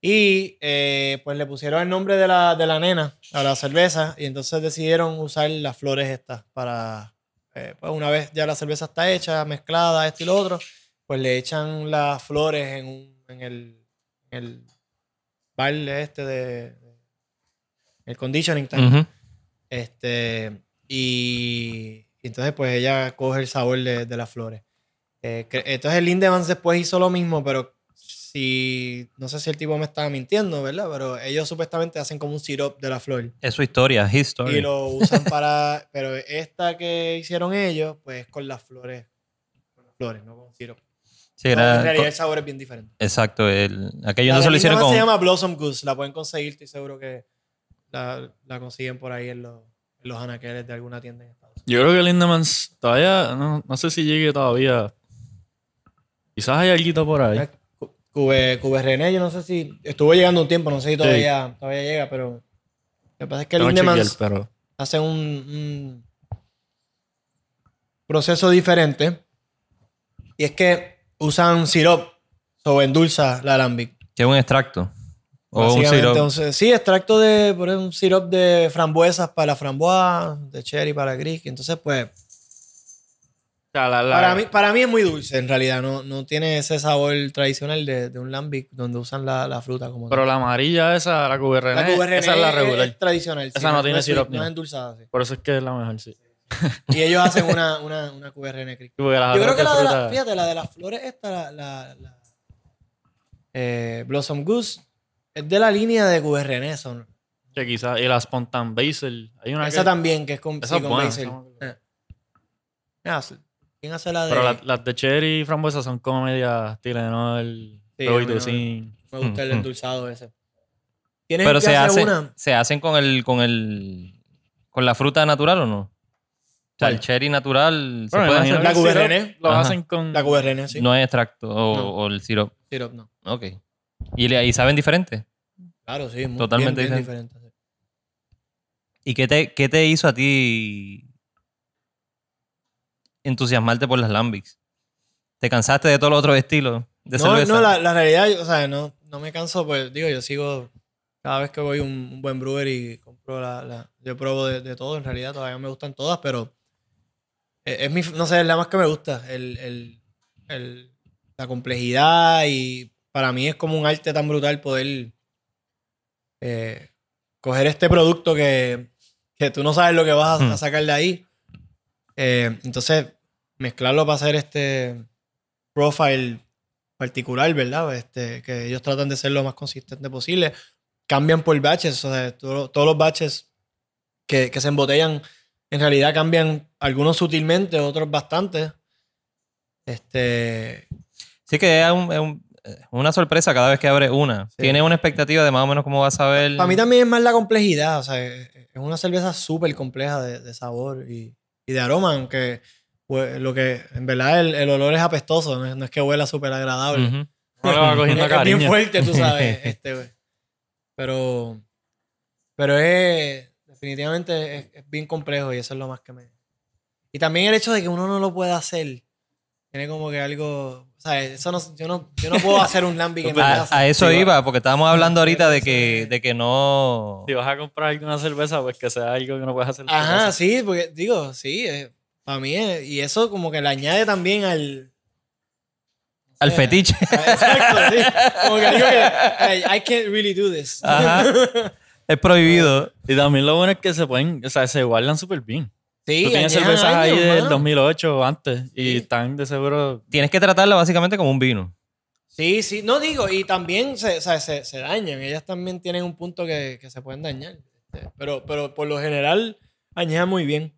Y eh, pues le pusieron el nombre de la, de la nena a la cerveza y entonces decidieron usar las flores estas para, eh, pues una vez ya la cerveza está hecha, mezclada, esto y lo otro, pues le echan las flores en, un, en el, en el baile este de, el conditioning. Ujú. Este, y, y entonces pues ella coge el sabor de, de las flores. Eh, entonces el Lindemans después hizo lo mismo, pero si, no sé si el tipo me estaba mintiendo, ¿verdad? Pero ellos supuestamente hacen como un syrup de la flor. Es su historia, his story. Y lo usan <laughs> para, pero esta que hicieron ellos, pues con las flores, con las flores, no con syrup. Sí, No, era- en realidad el sabor es bien diferente. exacto. El, aquello La entonces de lo hicieron con... se llama Blossom Goose, la pueden conseguir, estoy seguro que la, la consiguen por ahí en los, en los anaqueles de alguna tienda en Estados Unidos. Yo creo que Lindemans todavía, no, no sé si llegue todavía. Quizás hay algo por ahí. Cu- Cube, Cube René, yo no sé si estuvo llegando un tiempo, no sé si todavía, todavía llega, pero lo que pasa es que Lindemans pero hace un, un proceso diferente y es que usan sirop o endulza la alambic. Que es un extracto. O un sirope. un sí, extracto de por ejemplo, un sirop de frambuesas para la framboise, de cherry para la gris. Entonces, pues, sea, la- la- para mí, para mí es muy dulce en realidad. No, no tiene ese sabor tradicional de, de un lambic donde usan la, la fruta como Pero tal. la amarilla esa, la QRN, La QRN esa es la regular. Es tradicional. Esa no tiene sirope, No es endulzada, sí. Por eso es que es la mejor, sí. <laughs> Y ellos hacen una, una, una QRN Yo creo que la de, la, frutas- fíjate, la de las flores esta, la, la, la- eh, Blossom Goose, es de la línea de QRN. Son. que quizás, y la Spontan Basil. Hay una Esa que- también, que es con, Esa sí, con buena, basil. Eh. ¿Quién hace la de...? Pero la- las de cherry y frambuesa son como media Tylenol, Sí, Robitussin. Me gusta el Mm, mm. endulzado ese. ¿Tienes Pero que se hacer hacen, una? se hacen con el, con el, con la fruta natural o no? O sea, el cherry natural se Bueno, puede imagino hacer. La QRN. Lo Ajá. hacen con... La QRN, sí. No es extracto o, No. o el sirope. Syrup, no. Ok. ¿Y, le- y saben diferente? Claro, sí, muy, Totalmente bien, bien diferente. diferente. sí. ¿Y qué te, qué te hizo a ti entusiasmarte por las Lambics? ¿Te cansaste de todos los otros estilos de No, cerveza? no, la, la realidad, o sea, no, no me canso, pues digo, yo sigo, cada vez que voy a un, un buen brewer y compro la, la- yo pruebo de, de todo, en realidad todavía me gustan todas, pero es, es mi, no sé, es la más que me gusta, el, el- el- la complejidad y para mí es como un arte tan brutal poder eh, coger este producto que, que tú no sabes lo que vas a, Hmm. a sacar de ahí. Eh, entonces, mezclarlo para hacer este profile particular, ¿verdad? Este, que ellos tratan de ser lo más consistente posible. Cambian por batches, o sea, todo- todos los batches que, que se embotellan en realidad cambian algunos sutilmente, otros bastante. Este, Sí que es, un- es un- una sorpresa cada vez que abres una. Sí. Tienes una expectativa de más o menos cómo vas a ver. Para mí también es más la complejidad, o sea, es es una cerveza súper compleja de, de sabor y, y de aroma, aunque pues, lo que en verdad el, el olor es apestoso, no es, no es que huela súper agradable. Ujú. No le va cogiendo es, es bien fuerte, tú sabes, <laughs> este. Pero, pero es, definitivamente es, es bien complejo y eso es lo más que me... Y también el hecho de que uno no lo pueda hacer, tiene como que algo, o sea, eso no, yo, no, yo no puedo hacer un lambic <laughs> en mi A, casa. a eso Sí, iba, porque estábamos hablando ahorita de que, de que no. Si vas a comprar alguna cerveza, pues que sea algo que no puedes hacer. Ajá, sí, porque digo, sí, para mí es, y eso como que le añade también al... Al fetiche. <laughs> Exacto, sí. Como que digo que "Hey, I can't really do this. Ajá. <laughs> Es prohibido. Y también lo bueno es que se pueden, o sea, se guardan súper bien. Sí, Tú tienes cervezas ahí años, del mano. 2008 o antes y Sí. están de seguro. Tienes que tratarla básicamente como un vino. Sí, sí, no digo, y también se, o sea, se, se dañan. Ellas también tienen un punto que, que se pueden dañar. Este, Pero, pero por lo general, añejan muy bien.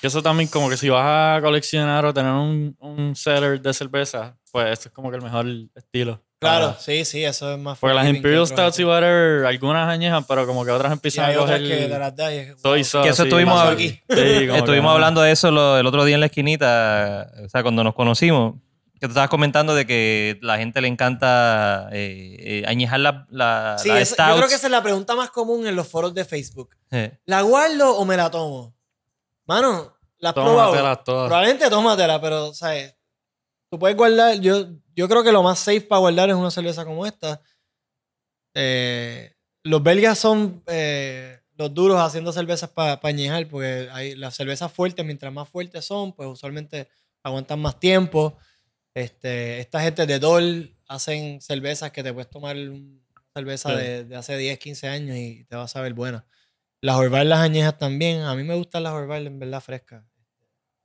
Que eso también, como que si vas a coleccionar o tener un, un seller de cerveza, pues eso es como que el mejor estilo. Claro, Para- sí, sí, eso es más Porque las Imperial Stouts y whatever, algunas añejan, pero como que otras Y empiezan hay a otras coger. que de las es- soy wow. sauce Que eso estuvimos hab- aquí. Sí, <laughs> Estuvimos que- hablando de eso lo- el otro día en la esquinita, o sea, cuando nos conocimos, que tú estabas comentando de que la gente le encanta eh, eh, añejar la, la, Sí, la yo creo que esa es la pregunta más común en los foros de Facebook. Eh, ¿La guardo o me la tomo? Mano, ¿la has probado? Tómatelas todas. Probablemente tómatela, pero, ¿sabes? Tú puedes guardar. Yo, yo creo que lo más safe para guardar es una cerveza como esta. Eh, los belgas son eh, los duros haciendo cervezas para añejar, porque hay, las cervezas fuertes, mientras más fuertes son, pues usualmente aguantan más tiempo. Este, esta gente de Dol hacen cervezas que te puedes tomar una cerveza Sí. de, de hace 10, 15 años y te va a saber buena. Las Orval las añejas también. A mí me gustan las Orval en verdad frescas.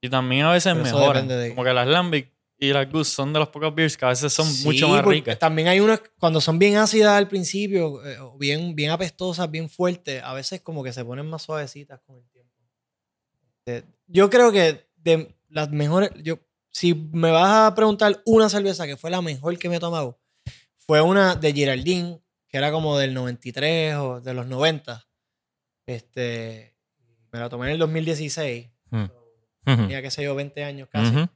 Y también a veces mejoran. de- Como que las Lambic y las Goose son de los pocos beers que a veces son Sí, mucho más ricas. También hay unas, cuando son bien ácidas al principio, eh, bien, bien apestosas, bien fuertes, a veces como que se ponen más suavecitas con el tiempo. Eh, yo creo que de las mejores, yo, si me vas a preguntar una cerveza que fue la mejor que me he tomado, fue una de Giraldine, que era como del 93 o de los 90. Este, me la tomé en el 2016. Hmm. ujú. Tenía, qué sé yo, 20 años casi.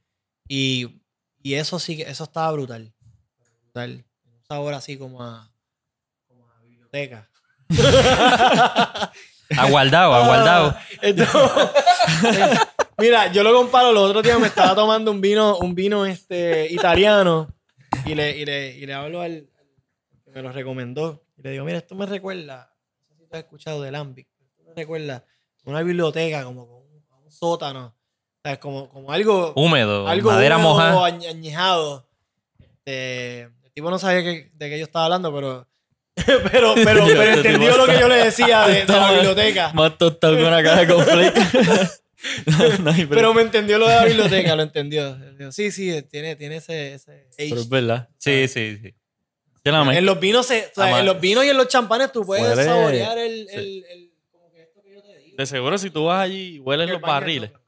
Y, y eso sí que, eso estaba brutal. Brutal. Un sabor así como a, como a biblioteca. <laughs> Aguardado, aguardado. <laughs> Ah, <laughs> mira, yo lo comparo, los otros días me estaba tomando un vino, un vino este, italiano y le, y, le, y le hablo al, al que me lo recomendó y le digo, mira, esto me recuerda, no sé si tú has escuchado del me recuerda una biblioteca, como con un, sótano, ¿sabes? Como, como algo Húmedo, algo madera húmedo, mojada. añ- añejado. Este, el tipo no sabía que- de qué yo estaba hablando, pero <laughs> pero, pero, pero este entendió lo que yo le decía de, de la biblioteca. Más tostado que una caja de conflicto. <laughs> no, no. Pero me entendió lo de la biblioteca, lo entendió. Sí, sí, tiene, tiene ese, ese Pero es verdad. Sí, sí, sí. En los vinos se, o sea, en los vinos y en los champanes tú puedes saborear el, sí. el, el- como que esto que yo te digo. De seguro si tú vas allí y hueles El los barriles. no.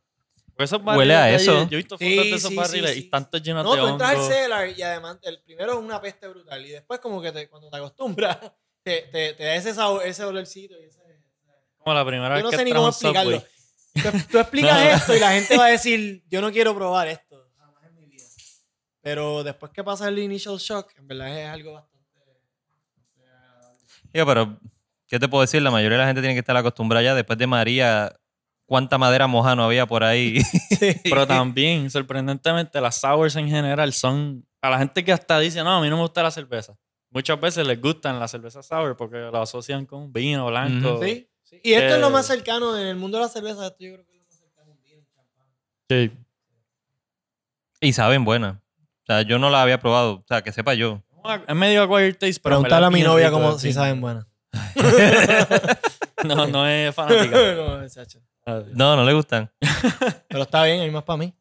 Porque esos Huele a barriles de allí, eso. Yo he visto Sí, fotos de esos sí, barriles sí, y sí. están todos llenos No, de tú entras al cellar y además el primero es una peste brutal y después como que te, cuando te acostumbras <laughs> te, te, te da ese sabor, ese olorcito y ese... Como la primera Yo no vez sé que ni cómo explicarlo. <laughs> Tú, tú explicas esto y la gente va a decir, yo no quiero probar esto jamás en mi vida. Pero después que pasa el initial shock, en verdad es algo bastante... Digo, pero, ¿qué te puedo decir? La mayoría de la gente tiene que estar acostumbrada ya. Después de María, ¿cuánta madera moja no había por ahí? <laughs> Pero también, sorprendentemente, las sours en general son. A la gente que hasta dice, no, a mí no me gusta la cerveza. Muchas veces les gustan las cervezas sour porque lo asocian con vino blanco. Sí, sí. Y esto es lo Eh, más cercano en el mundo de la cerveza. Esto yo creo que es lo más cercano a un vino, champán. Sí. y saben buenas. O sea, yo no la había probado. O sea, que sepa yo. Es medio acquired taste, pero. Preguntarle a mi novia como si saben buenas. <laughs> No, no es fanática. <laughs> no. No, no le gustan. <laughs> Pero está bien, hay más para mí.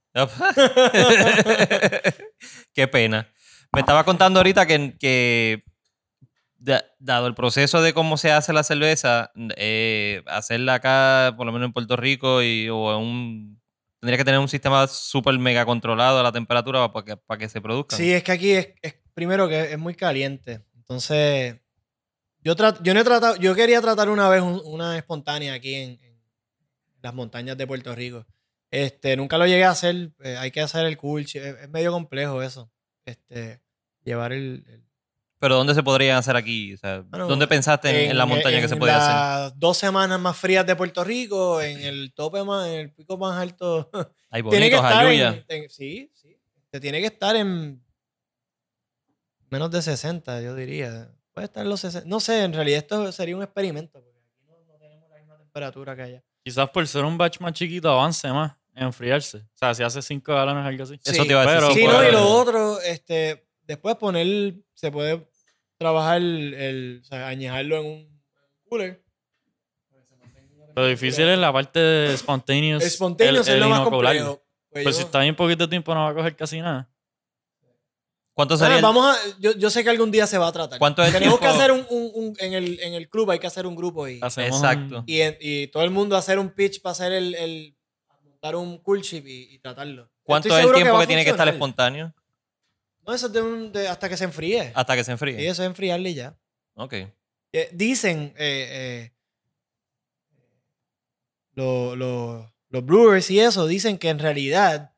Qué pena. Me estaba contando ahorita que, que da- dado el proceso de cómo se hace la cerveza, eh, hacerla acá, por lo menos en Puerto Rico, y, o en un, tendría que tener un sistema súper mega controlado a la temperatura para que, para que se produzca. Sí, es que aquí es, es- primero que es muy caliente. Entonces, yo, tra- yo no he tratado, yo quería tratar una vez un- una espontánea aquí en, en las montañas de Puerto Rico. Este, nunca lo llegué a hacer, eh, hay que hacer el cool, es, es medio complejo eso. Este, llevar el, el- Pero ¿dónde se podrían hacer aquí? O sea, Bueno, ¿Dónde pensaste en, en la montaña que se podía hacer? las dos semanas más frías de Puerto Rico, en el tope más, en el pico más alto. <laughs> Hay <laughs> tiene que bonitos, estar Ayuya. sí, sí. Te tiene que estar en menos de 60, yo diría. Puede estar en los 60. No sé, en realidad esto sería un experimento, porque aquí no, no tenemos la misma temperatura que allá. Quizás por ser un batch más chiquito avance más en enfriarse. O sea, si hace 5 galones algo así. Eso te iba a decir. pero Sí, no, y lo otro, este, después poner, se puede trabajar el, el- o sea, añejarlo en un cooler. Lo difícil es la parte de spontaneous. Espontáneos el- es lo el más complejo. Pues Pues yo- si está bien poquito tiempo no va a coger casi nada. ¿Cuánto sería el- vamos a, yo, yo sé que algún día se va a tratar. ¿Cuánto es el Tenemos que tiempo? hacer un, un- un- en, el, en el club, hay que hacer un grupo y, Hacemos Exacto. un- y, en- y todo el mundo hacer un pitch para hacer el, el montar un cool chip y, y tratarlo. ¿Cuánto Estoy es el tiempo que, tiene que estar espontáneo? No, eso es de un- de- hasta que se enfríe. Hasta que se enfríe. Y eso es enfriarle y ya. Ok. Eh, dicen eh, eh, lo- lo- los brewers y eso, dicen que en realidad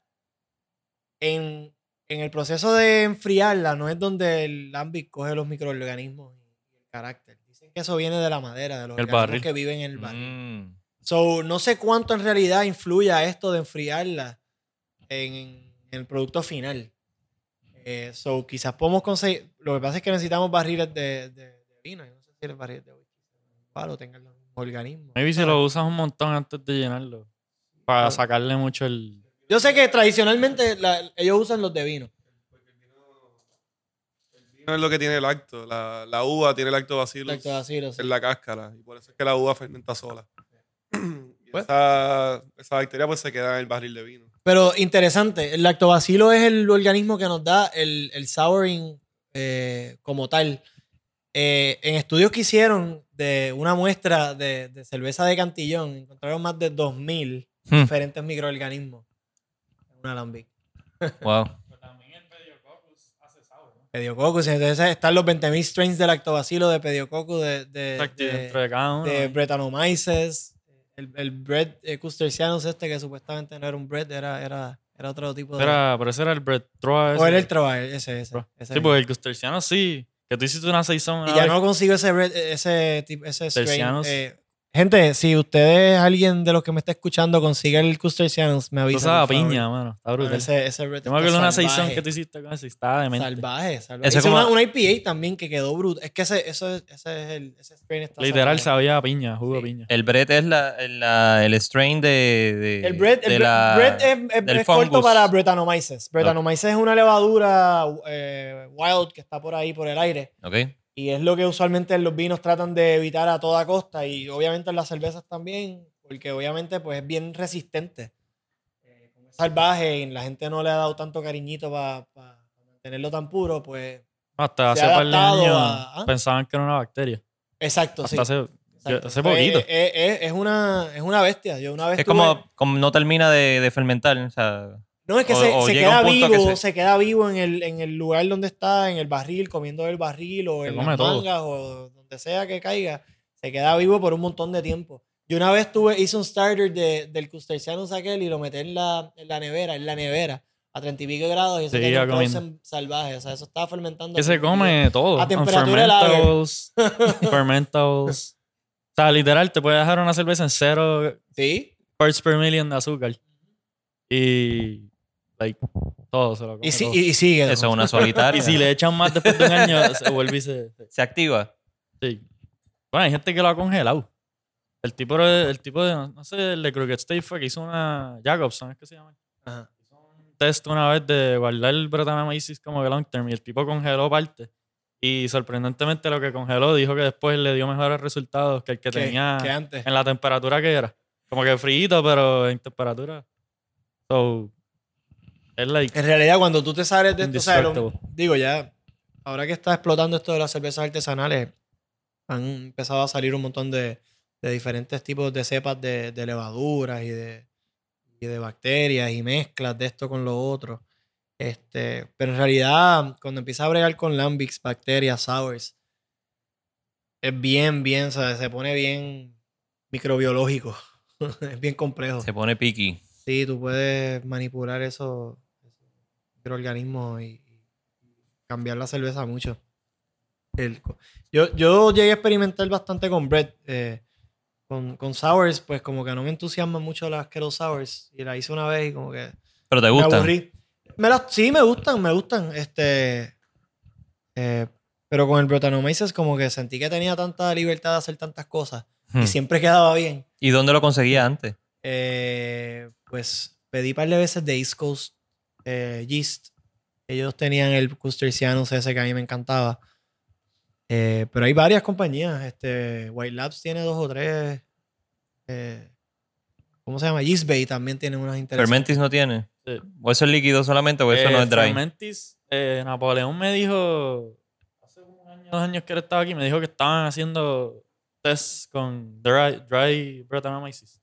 en, en el proceso de enfriarla no es donde el lambic coge los microorganismos y el carácter. Dicen que eso viene de la madera, de los El organismos barril. que viven en el barril. Mm. So, no sé cuánto en realidad influye a esto de enfriarla en, en el producto final. Eh, so, quizás podemos conseguir. Lo que pasa es que necesitamos barriles de, de- de vino. Yo no sé si el barril de whisky palo tengan los mismos organismos. Maybe si lo usas un montón antes de llenarlo. Para sacarle mucho el. Yo sé que tradicionalmente la- ellos usan los de vino. vino es lo que tiene lacto. La, la uva tiene lactobacillus Lactobacillus, sí. en la cáscara. Y por eso es que la uva fermenta sola. <clears throat> Y Pues. esa, esa bacteria pues se queda en el barril de vino. Pero interesante, el lactobacilo es el organismo que nos da el, el souring eh, como tal. Eh, en estudios que hicieron de una muestra de, de cerveza de Cantillón, encontraron más de 2.000 Hmm. diferentes microorganismos un alambic. Wow. Pediococcus, entonces están los 20.000 strains de lactobacilo de pediococcus, de, de, de- de Brettanomyces, el, el bread eh, Custercianus este que supuestamente no era un bread, era, era, era otro tipo de... Era, pero ese era el Bread Troa. o era el Troa, ese, ese. ese Sí, porque el Custerciano sí. Que tú hiciste una saison. Y ya vez. no consigo ese, bread- ese, tipo- ese strain. Eh, gente, si ustedes, alguien de los que me está escuchando, consigue el Custercianus, me Tú avisa. sabes a por favor. piña, mano. Está Bueno, brutal. ese, ese bread Yo me está acuerdo de una salvaje. saison que tú hiciste con ese. Estaba de mente. Salvaje, salvaje. Ese Hice como- una, una IPA también que quedó brutal. Es que ese, eso es, ese es el ese strain está Literal salvaje. sabía a piña, jugo de Sí. piña. El Brett es la, la- el strain de, de- El el de bre- la- bread es, es- del es corto para Brettanomyces. Brettanomyces es una levadura eh, wild que está por ahí por el aire. Ok. Y es lo que usualmente los vinos tratan de evitar a toda costa. Y obviamente en las cervezas también, porque obviamente pues es bien resistente. Eh, como es salvaje y la gente no le ha dado tanto cariñito para mantenerlo tan puro, pues... Hasta se hace ha par de adaptado años a- ¿ah? pensaban que era una bacteria. Exacto, sí. Hasta hace, exacto. hace poquito. Es, es- es una, es una bestia. Yo una vez Es tuve- como, como no termina de, de fermentar. O sea, No, es que O- se, o se queda que vivo, se- se... queda vivo en el, en el lugar donde está, en el barril, comiendo del barril o Se en las mangas o donde sea que caiga. Se queda vivo por un montón de tiempo. Yo una vez tuve, hice un starter de, del Custercianus aquel y lo metí en la, en la nevera, en la nevera, a 30 y pico grados y un comiendo. frozen salvaje. O sea, eso estaba fermentando. Que se come todo. A temperatura. Fermentables. <laughs> fermentables. O sea, literal, te puede dejar una cerveza en cero Sí. parts per million de azúcar. Y. Like, todo se lo come. Y, sí, todo. y, y sigue. Eso es una solitaria. Y si le echan más después de un año, se vuelve y se. se- activa. Sí. Bueno, hay gente que lo ha congelado. El tipo, de- el tipo de, no sé, el de Crooked State fue que hizo una Jacobson, ¿es que se llama? Ajá. Un test una vez de guardar el Brettanomyces como que long term y el tipo congeló parte. Y sorprendentemente lo que congeló dijo que después le dio mejores resultados que el que Que- tenía que antes. en la temperatura que era. Como que frío, pero en temperatura. So, es like En realidad, cuando tú te sales de esto, lo- Indestructible. digo ya, ahora que está explotando esto de las cervezas artesanales, han empezado a salir un montón de, de diferentes tipos de cepas de, de levaduras y de, y de bacterias y mezclas de esto con lo otro. Este, pero en realidad, cuando empieza a bregar con lambics, bacterias, sours, es bien, bien, ¿sabes? se pone bien microbiológico. <laughs> es bien complejo. Se pone piqui. Sí, tú puedes manipular esos microorganismos y, y cambiar la cerveza mucho. El yo, yo llegué a experimentar bastante con bread. eh, con, con sours, pues como que no me entusiasman mucho las kettle sours. Y la hice una vez y como que Pero te me gusta. aburrí. Me las- sí, me gustan, me gustan. Este, eh, pero con el Brettanomyces como que sentí que tenía tanta libertad de hacer tantas cosas. Hmm. Y siempre quedaba bien. ¿Y dónde lo conseguía antes? Eh, pues pedí un par de veces de East Coast eh, Yeast. Ellos tenían el Custercianus ese que a mí me encantaba. Eh, pero hay varias compañías. Este, White Labs tiene dos o tres. eh, ¿Cómo se llama? Yeast Bay también tiene unas interesantes. Fermentis no tiene. Sí. ¿O eso es líquido solamente o eso Eh, no es dry? Fermentis, eh, Napoleón me dijo hace un año, dos años que él estaba aquí, me dijo que estaban haciendo tests con dry, dry Brettanomyces.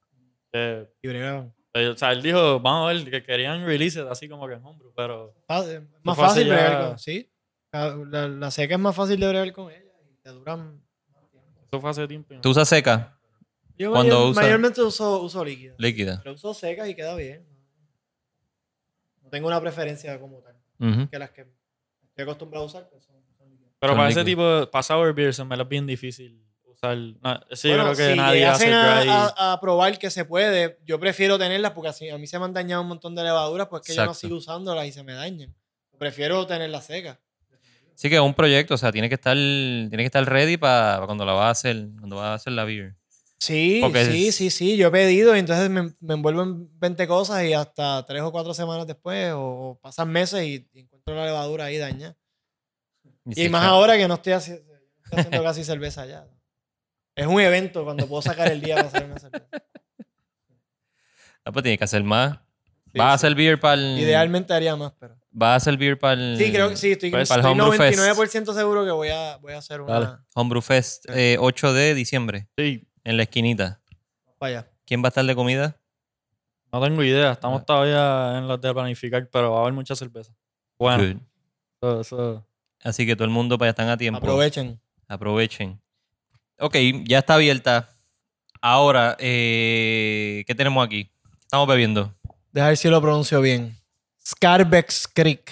Eh, Y bregaban. Eh, o sea, él dijo, vamos a ver, que querían release it así como que en homebrew, pero Fa- eh, Más fácil ya- bregar con. Sí. La, seca es más fácil de bregar con ella. Y te duran. eso fue hace tiempo. no- ¿Tú usas seca? Yo ¿Cuándo mayor- usa? mayormente uso, uso líquida. Líquida. Pero uso secas y queda bien. No tengo una preferencia como tal. Que las que estoy acostumbrado a usar, pues son, son líquidas. Pero Son para ese tipo, para sour beers, me es bien difícil usar. no, sí, Bueno, yo creo que si nadie hace llegasen dry. a, a- a probar que se puede, yo prefiero tenerlas porque así, a mí se me han dañado un montón de levaduras, pues que yo no Exacto. sigo usándolas y se me dañan. Prefiero tenerlas secas. Sí que es un proyecto, o sea, tiene que estar, tiene que estar ready para cuando la vas a hacer, cuando vas a hacer la beer. Sí, Porque sí, es- sí, sí. Yo he pedido y entonces me, me envuelvo en 20 cosas y hasta tres o cuatro semanas después o, o pasan meses y, y encuentro la levadura ahí dañada. Y se más ahora que no estoy, haci- estoy haciendo casi cerveza ya. Es un evento cuando puedo sacar el día para hacer una cerveza. Ah, pues tienes que hacer más. Sí, vas a hacer beer para el. Idealmente haría más, pero. Vas a hacer beer para el. Sí, creo que sí. Estoy, estoy para el Homebrew Fest. 99% seguro que voy a, voy a hacer una. Dale. Homebrew Fest, eh, 8 de diciembre, Sí, en la esquinita. Para allá. ¿Quién va a estar de comida? no tengo idea. Ah. Estamos todavía en los de planificar, pero va a haber mucha cerveza. Bueno, Así que todo el mundo para allá están a tiempo. Aprovechen. Aprovechen. Ok, ya está abierta. Ahora, eh, ¿qué tenemos aquí? ¿Qué Estamos bebiendo. Deja ver si lo pronuncio bien. Scarbex Creek.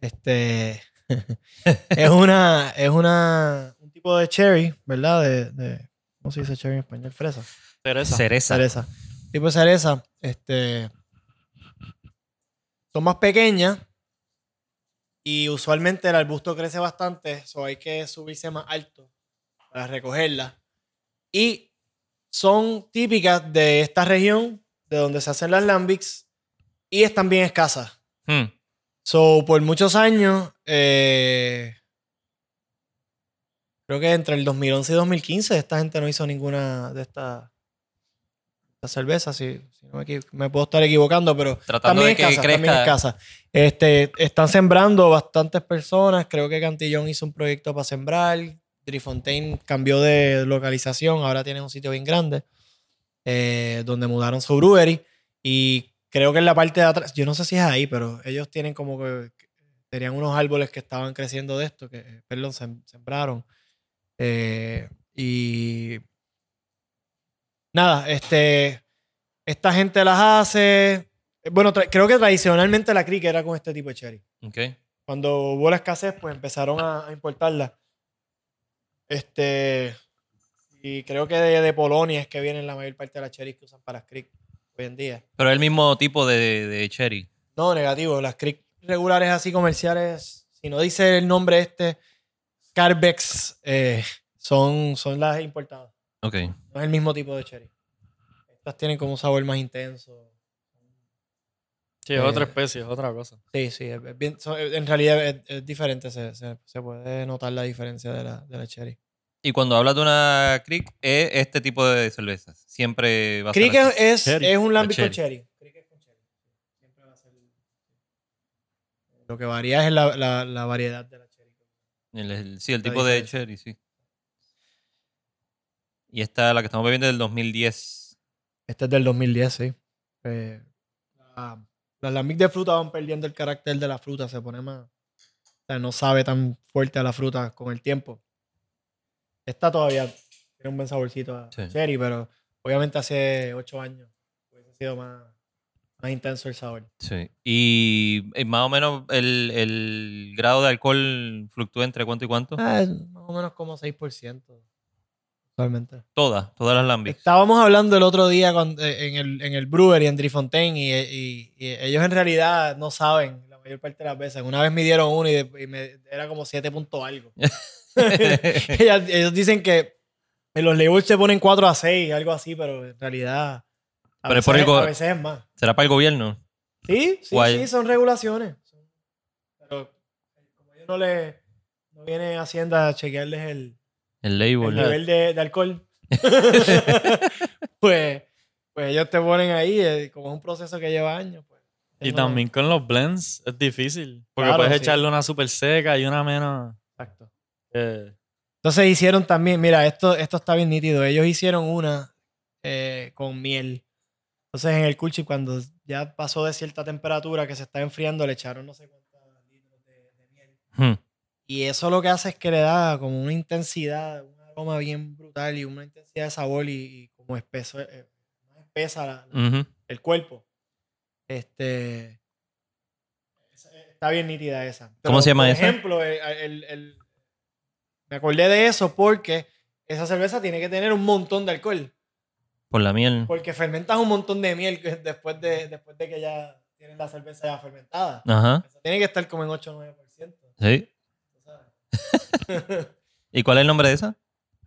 Este. <laughs> es una. Es una. Un tipo de cherry, ¿verdad? De, de- ¿Cómo se dice cherry en español? Fresa. cereza. Cereza. Cereza. Tipo de cereza. Este. Son más pequeñas. Y usualmente el arbusto crece bastante. So hay que subirse más alto para recogerla. Y son típicas de esta región, de donde se hacen las lambics. Y están bien escasas. Hmm. So, por muchos años, eh, creo que entre el 2011 y 2015, esta gente no hizo ninguna de estas estas cervezas. Si, si no me, me puedo estar equivocando, pero Tratando también de que escasas, también escasas. Este, están sembrando bastantes personas. Creo que Cantillón hizo un proyecto para sembrar. Drifontaine cambió de localización. Ahora tiene un sitio bien grande. eh, donde mudaron su brewery. Y creo que en la parte de atrás, yo no sé si es ahí, pero ellos tienen como que, tenían unos árboles que estaban creciendo de esto, que, perdón, sem- sembraron. Eh, y nada, este, esta gente las hace, Eh, Bueno, creo que tradicionalmente la crick era con este tipo de cherry. Ok. Cuando hubo la escasez, pues empezaron a, a importarla. Este. Y creo que de, de Polonia es que vienen la mayor parte de las cherries que usan para las crick hoy en día. Pero es el mismo tipo de, de cherry. No, negativo. Las crick regulares así comerciales, si no dice el nombre este, Carbex, eh, son, son las importadas. Ok. No es el mismo tipo de cherry. Estas tienen como un sabor más intenso. Sí, es Eh, otra especie, es otra cosa. Sí, sí. es- es bien- son- en realidad es, es diferente. Se, se- se puede notar la diferencia de la, de la cherry. Y cuando hablas de una crick, es este tipo de cervezas. Siempre va a ser Crick así. es, Cherry. es un La lambic con cherry. cherry. Crick es con cherry. Siempre va a ser. Lo que varía es la, la, la variedad de la cherry. El, el- sí, el La tipo de cherry, sí. Y esta, la que estamos bebiendo, es del 2010. Este es del 2010, sí. Eh, la- las lambic de fruta van perdiendo el carácter de la fruta, se pone más. O sea, no sabe tan fuerte a la fruta con el tiempo. Esta todavía tiene un buen saborcito a Sí. cherry, pero obviamente hace ocho años hubiese sido más, más intenso el sabor. Sí. Y, eh, más o menos el, el grado de alcohol fluctúa entre cuánto y cuánto. Ah, es más o menos como 6%. Usualmente. Todas, todas las lambics. Estábamos hablando el otro día cuando- eh, en, el, en el brewery en Drifontaine y, y- y ellos en realidad no saben la mayor parte de las veces. Una vez me dieron uno y, de- y me- era como 7 punto algo. <laughs> <laughs> Ellos dicen que en los labels se ponen 4 a 6, algo así, pero en realidad a, Pero veces, por el go- a veces es más. ¿Será para el gobierno? Sí, sí, Guay. sí, son regulaciones. Pero como ellos no le no viene Hacienda a chequearles el, El el label. nivel de, de alcohol. <laughs> <laughs> pues, pues ellos te ponen ahí, eh, como es un proceso que lleva años. Pues, Y no- también con los blends es difícil. Porque Claro, puedes sí. echarle una super seca y una menos. Exacto. Eh, Entonces hicieron también, mira, esto, esto está bien nítido. Ellos hicieron una eh, con miel. Entonces en el cool chip, cuando ya pasó de cierta temperatura que se está enfriando, le echaron no sé cuántos litros de, de miel. Hmm. Y eso lo que hace es que le da como una intensidad, un aroma bien brutal y una intensidad de sabor y, y como espeso, eh, más espesa la- la- Ujú. el cuerpo. Este. Está bien nítida esa. ¿Cómo se llama por esa? ejemplo, el, el- el- me acordé de eso porque esa cerveza tiene que tener un montón de alcohol. Por la miel. Porque fermentas un montón de miel después de, después de que ya tienes la cerveza ya fermentada. Ajá. Esa Tiene que estar como en 8 o 9%. Sí. sabes. <laughs> ¿Y cuál es el nombre de esa?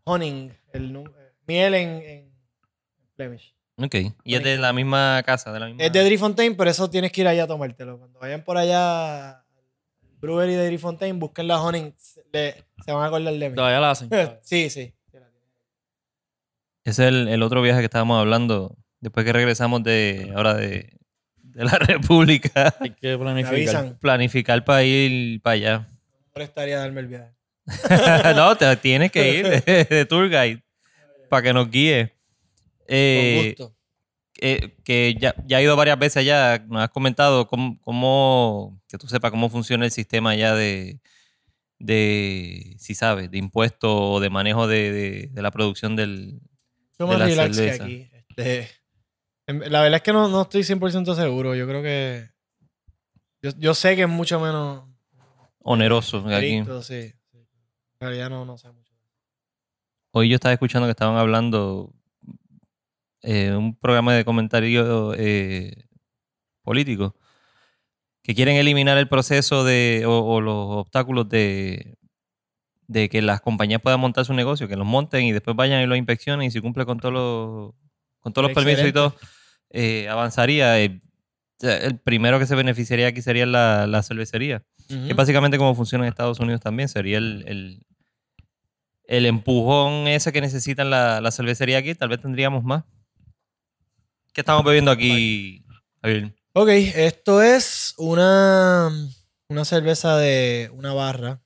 Honing, el, eh, miel en, en Flemish. Ok. Y es de la misma casa, de la misma. Es de Drifontaine, pero eso tienes que ir allá a tomártelo. Cuando vayan por allá al brewery de Drifontaine, busquen la Honing, se, le- se van a acordar de mí. todavía la hacen. <laughs> sí, sí. Ese es el, el otro viaje que estábamos hablando después que regresamos de ahora de, de la <laughs> República. Hay que planificar. avisan. Planificar para ir para allá. No estaría darme el viaje. <laughs> no, te tienes que ir de, de tour guide para que nos guíe. Con Eh, gusto. Eh, que ya, ya ha ido varias veces allá, nos has comentado cómo, cómo- que tú sepas cómo funciona el sistema allá de, de si sabes, de impuestos o de manejo de, de- de la producción del... De la cerveza. aquí. Este, en- la verdad es que no, no estoy 100% seguro. Yo creo que. Yo, yo sé que es mucho menos. oneroso que aquí. sí, sí. En realidad no, no sé mucho. Hoy yo estaba escuchando que estaban hablando eh, un programa de comentario eh, político que quieren eliminar el proceso de o, o los obstáculos de, de que las compañías puedan montar su negocio, que los monten y después vayan y lo inspeccionen y si cumple con todos los con todos los permisos y todo, eh, avanzaría. eh, el primero que se beneficiaría aquí sería la, la cervecería. Que es básicamente como funciona en Estados Unidos también. Sería el, el, el empujón ese que necesitan la, la cervecería aquí. Tal vez tendríamos más. ¿Qué estamos bebiendo aquí, Javier? Ok, esto es una, una cerveza de una barra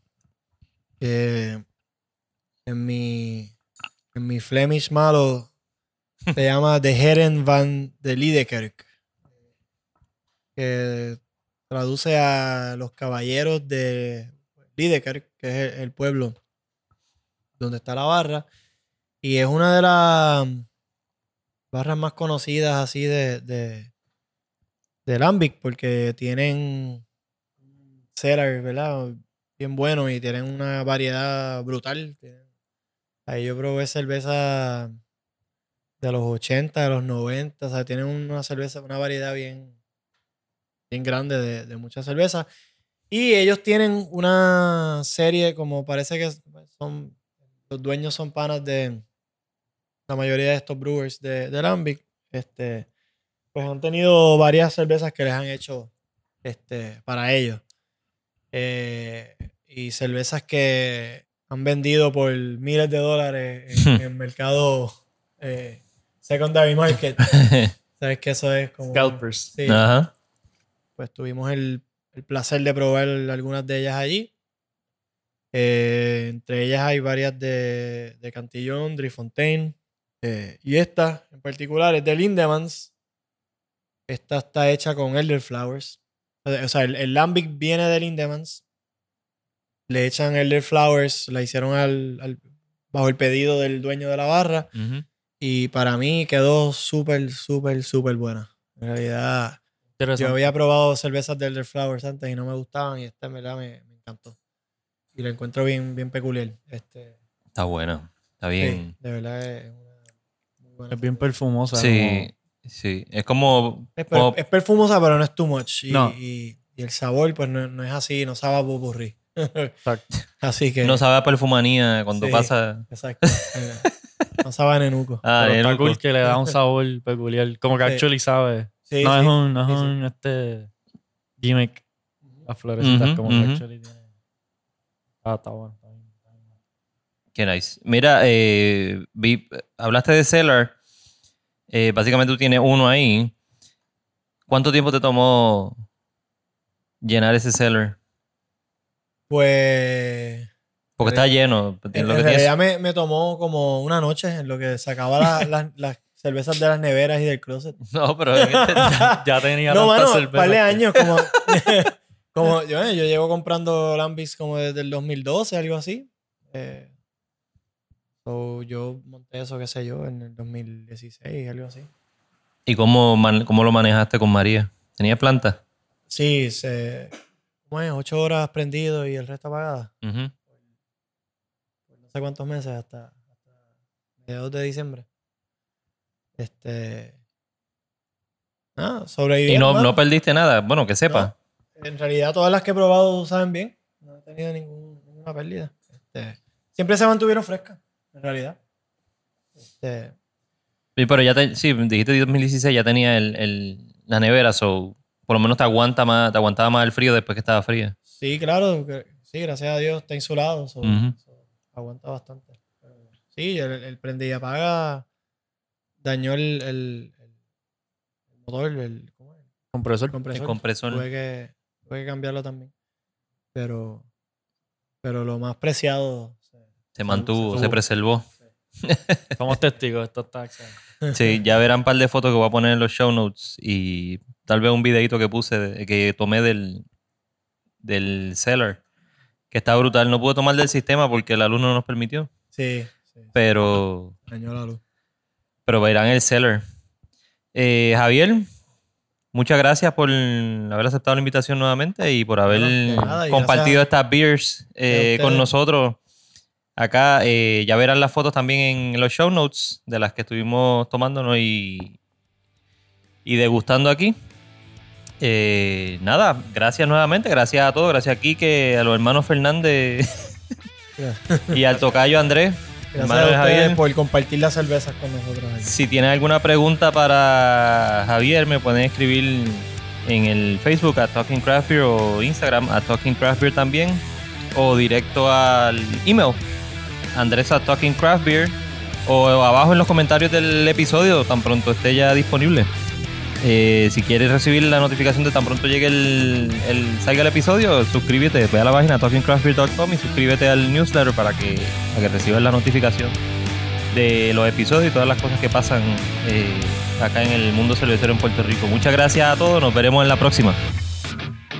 que en mi, en mi Flemish malo se <laughs> llama De Heren van de Liedekerk, que traduce a los caballeros de Liedekerk, que es el, el pueblo donde está la barra, y es una de las barras más conocidas así de, de, Lambic porque tienen cellar, ¿verdad? Bien bueno y tienen una variedad brutal. Ahí yo probé cerveza de los 80, de los 90, o sea, tienen una cerveza, una variedad bien, bien grande de, de muchas cervezas. Y ellos tienen una serie, como parece que son, los dueños son panas de la mayoría de estos brewers de, de Lambic. Este, pues han tenido varias cervezas que les han hecho este, para ellos. Eh, y cervezas que han vendido por miles de dólares en, <laughs> el mercado eh, secondary market. <laughs> Sabes que eso es como. Scalpers. Sí. Pues tuvimos el, el placer de probar algunas de ellas allí. Eh, entre ellas hay varias de, de Cantillon, Drifontaine. Eh, y esta en particular es de Lindemans. Esta está hecha con elderflowers. O sea, el, el lambic viene de Lindemans. Le echan elderflowers, la hicieron al, al- bajo el pedido del dueño de la barra. Ujú. Y para mí quedó súper, súper, súper buena. En realidad, yo había probado cervezas de Elderflowers antes y no me gustaban y esta en verdad me, me encantó. Y la encuentro bien, bien peculiar. Este, Está bueno. Está sí, bien. de verdad es una buena Es bien perfumosa. Sí, sí. Es como. Es, per- como- es perfumosa, pero no es too much. Y, No. y- y el sabor, pues no, no es así, no sabe a como- Exacto. <laughs> así que. no sabe a perfumanía cuando Sí. pasa. Exacto. Eh, no sabe a nenuco. Ah, Pero está Eruco. cool que le da un sabor <laughs> peculiar. Como que Sí. actually sabe. Sí, no sí, es un, no es sí, sí. un este gimmick. Las florecitas Ujú, como que ujú. actually tiene. Ah, está bueno. Está bien, está bien. Qué nice. Mira, eh, vi- hablaste de Cellar. Eh, básicamente tú tienes uno ahí. ¿Cuánto tiempo te tomó llenar ese Cellar? Pues. Porque está lleno. En, Lo que en realidad me, me tomó como una noche en lo que sacaba la- <laughs> las- las cervezas de las neveras y del closet. <laughs> No, pero este- Ya tenía <laughs> No, tanta mano, cerveza par de años, como, como yo, yo llevo comprando Lambis como desde el 2012, algo así. Eh, so, yo monté eso, qué sé yo, en el 2016, algo así. ¿Y cómo, man- cómo lo manejaste con María? ¿Tenía planta? Sí, se, ¿cómo es? Ocho horas prendido y el resto apagada. Por no sé cuántos meses, hasta, hasta mediados de diciembre. Este. Ah, sobreviví. Y no, no perdiste nada. Bueno, que sepa. En realidad, todas las que he probado saben bien. No he tenido ningún- ninguna pérdida. Este, siempre se mantuvieron frescas, en realidad. Este, Sí, pero ya te, sí, dijiste 2016, ya tenía el, el- la nevera, so por lo menos te aguanta más, te aguantaba más el frío después que estaba fría. sí, claro. que- sí, gracias a Dios está insulado. so- aguanta bastante. Pero sí, el, el prende y apaga dañó el, el- el motor, el, ¿cómo es? Compresor. el compresor. El compresor. Tuve que, tuve que cambiarlo también. Pero, pero lo más preciado. Se- mantuvo, se- se preservó. <laughs> Somos <laughs> testigos. Esto está excelente. Sí, ya verán un par de fotos que voy a poner en los show notes y tal vez un videito que puse, de- que tomé del, del seller, que está brutal. No pude tomar del sistema porque la luz no nos permitió, Sí, sí. pero, Dañó la luz. pero verán el seller. Eh, Javier, muchas gracias por haber aceptado la invitación nuevamente y por haber de nada, compartido estas beers eh, con nosotros. Acá eh, ya verán las fotos también en los show notes de las que estuvimos tomándonos y, y degustando aquí. Eh, nada, gracias nuevamente, gracias a todos, gracias a Kike, a los hermanos Fernández <laughs> y al tocayo Andrés. Gracias a ustedes Javier. por compartir las cervezas con nosotros. aquí. Si tienen alguna pregunta para Javier, me pueden escribir en el Facebook a Talking Craft Beer o Instagram a Talking Craft Beer también o directo al email Andrés a Talking Craft Beer o abajo en los comentarios del episodio tan pronto esté ya disponible. Eh, si quieres recibir la notificación de tan pronto llegue el, el- salga el episodio, suscríbete, ve a la página talkingcraftbeer.com y suscríbete al newsletter para que, para que recibas la notificación de los episodios y todas las cosas que pasan eh, acá en el mundo cervecero en Puerto Rico. Muchas gracias a todos, nos veremos en la próxima.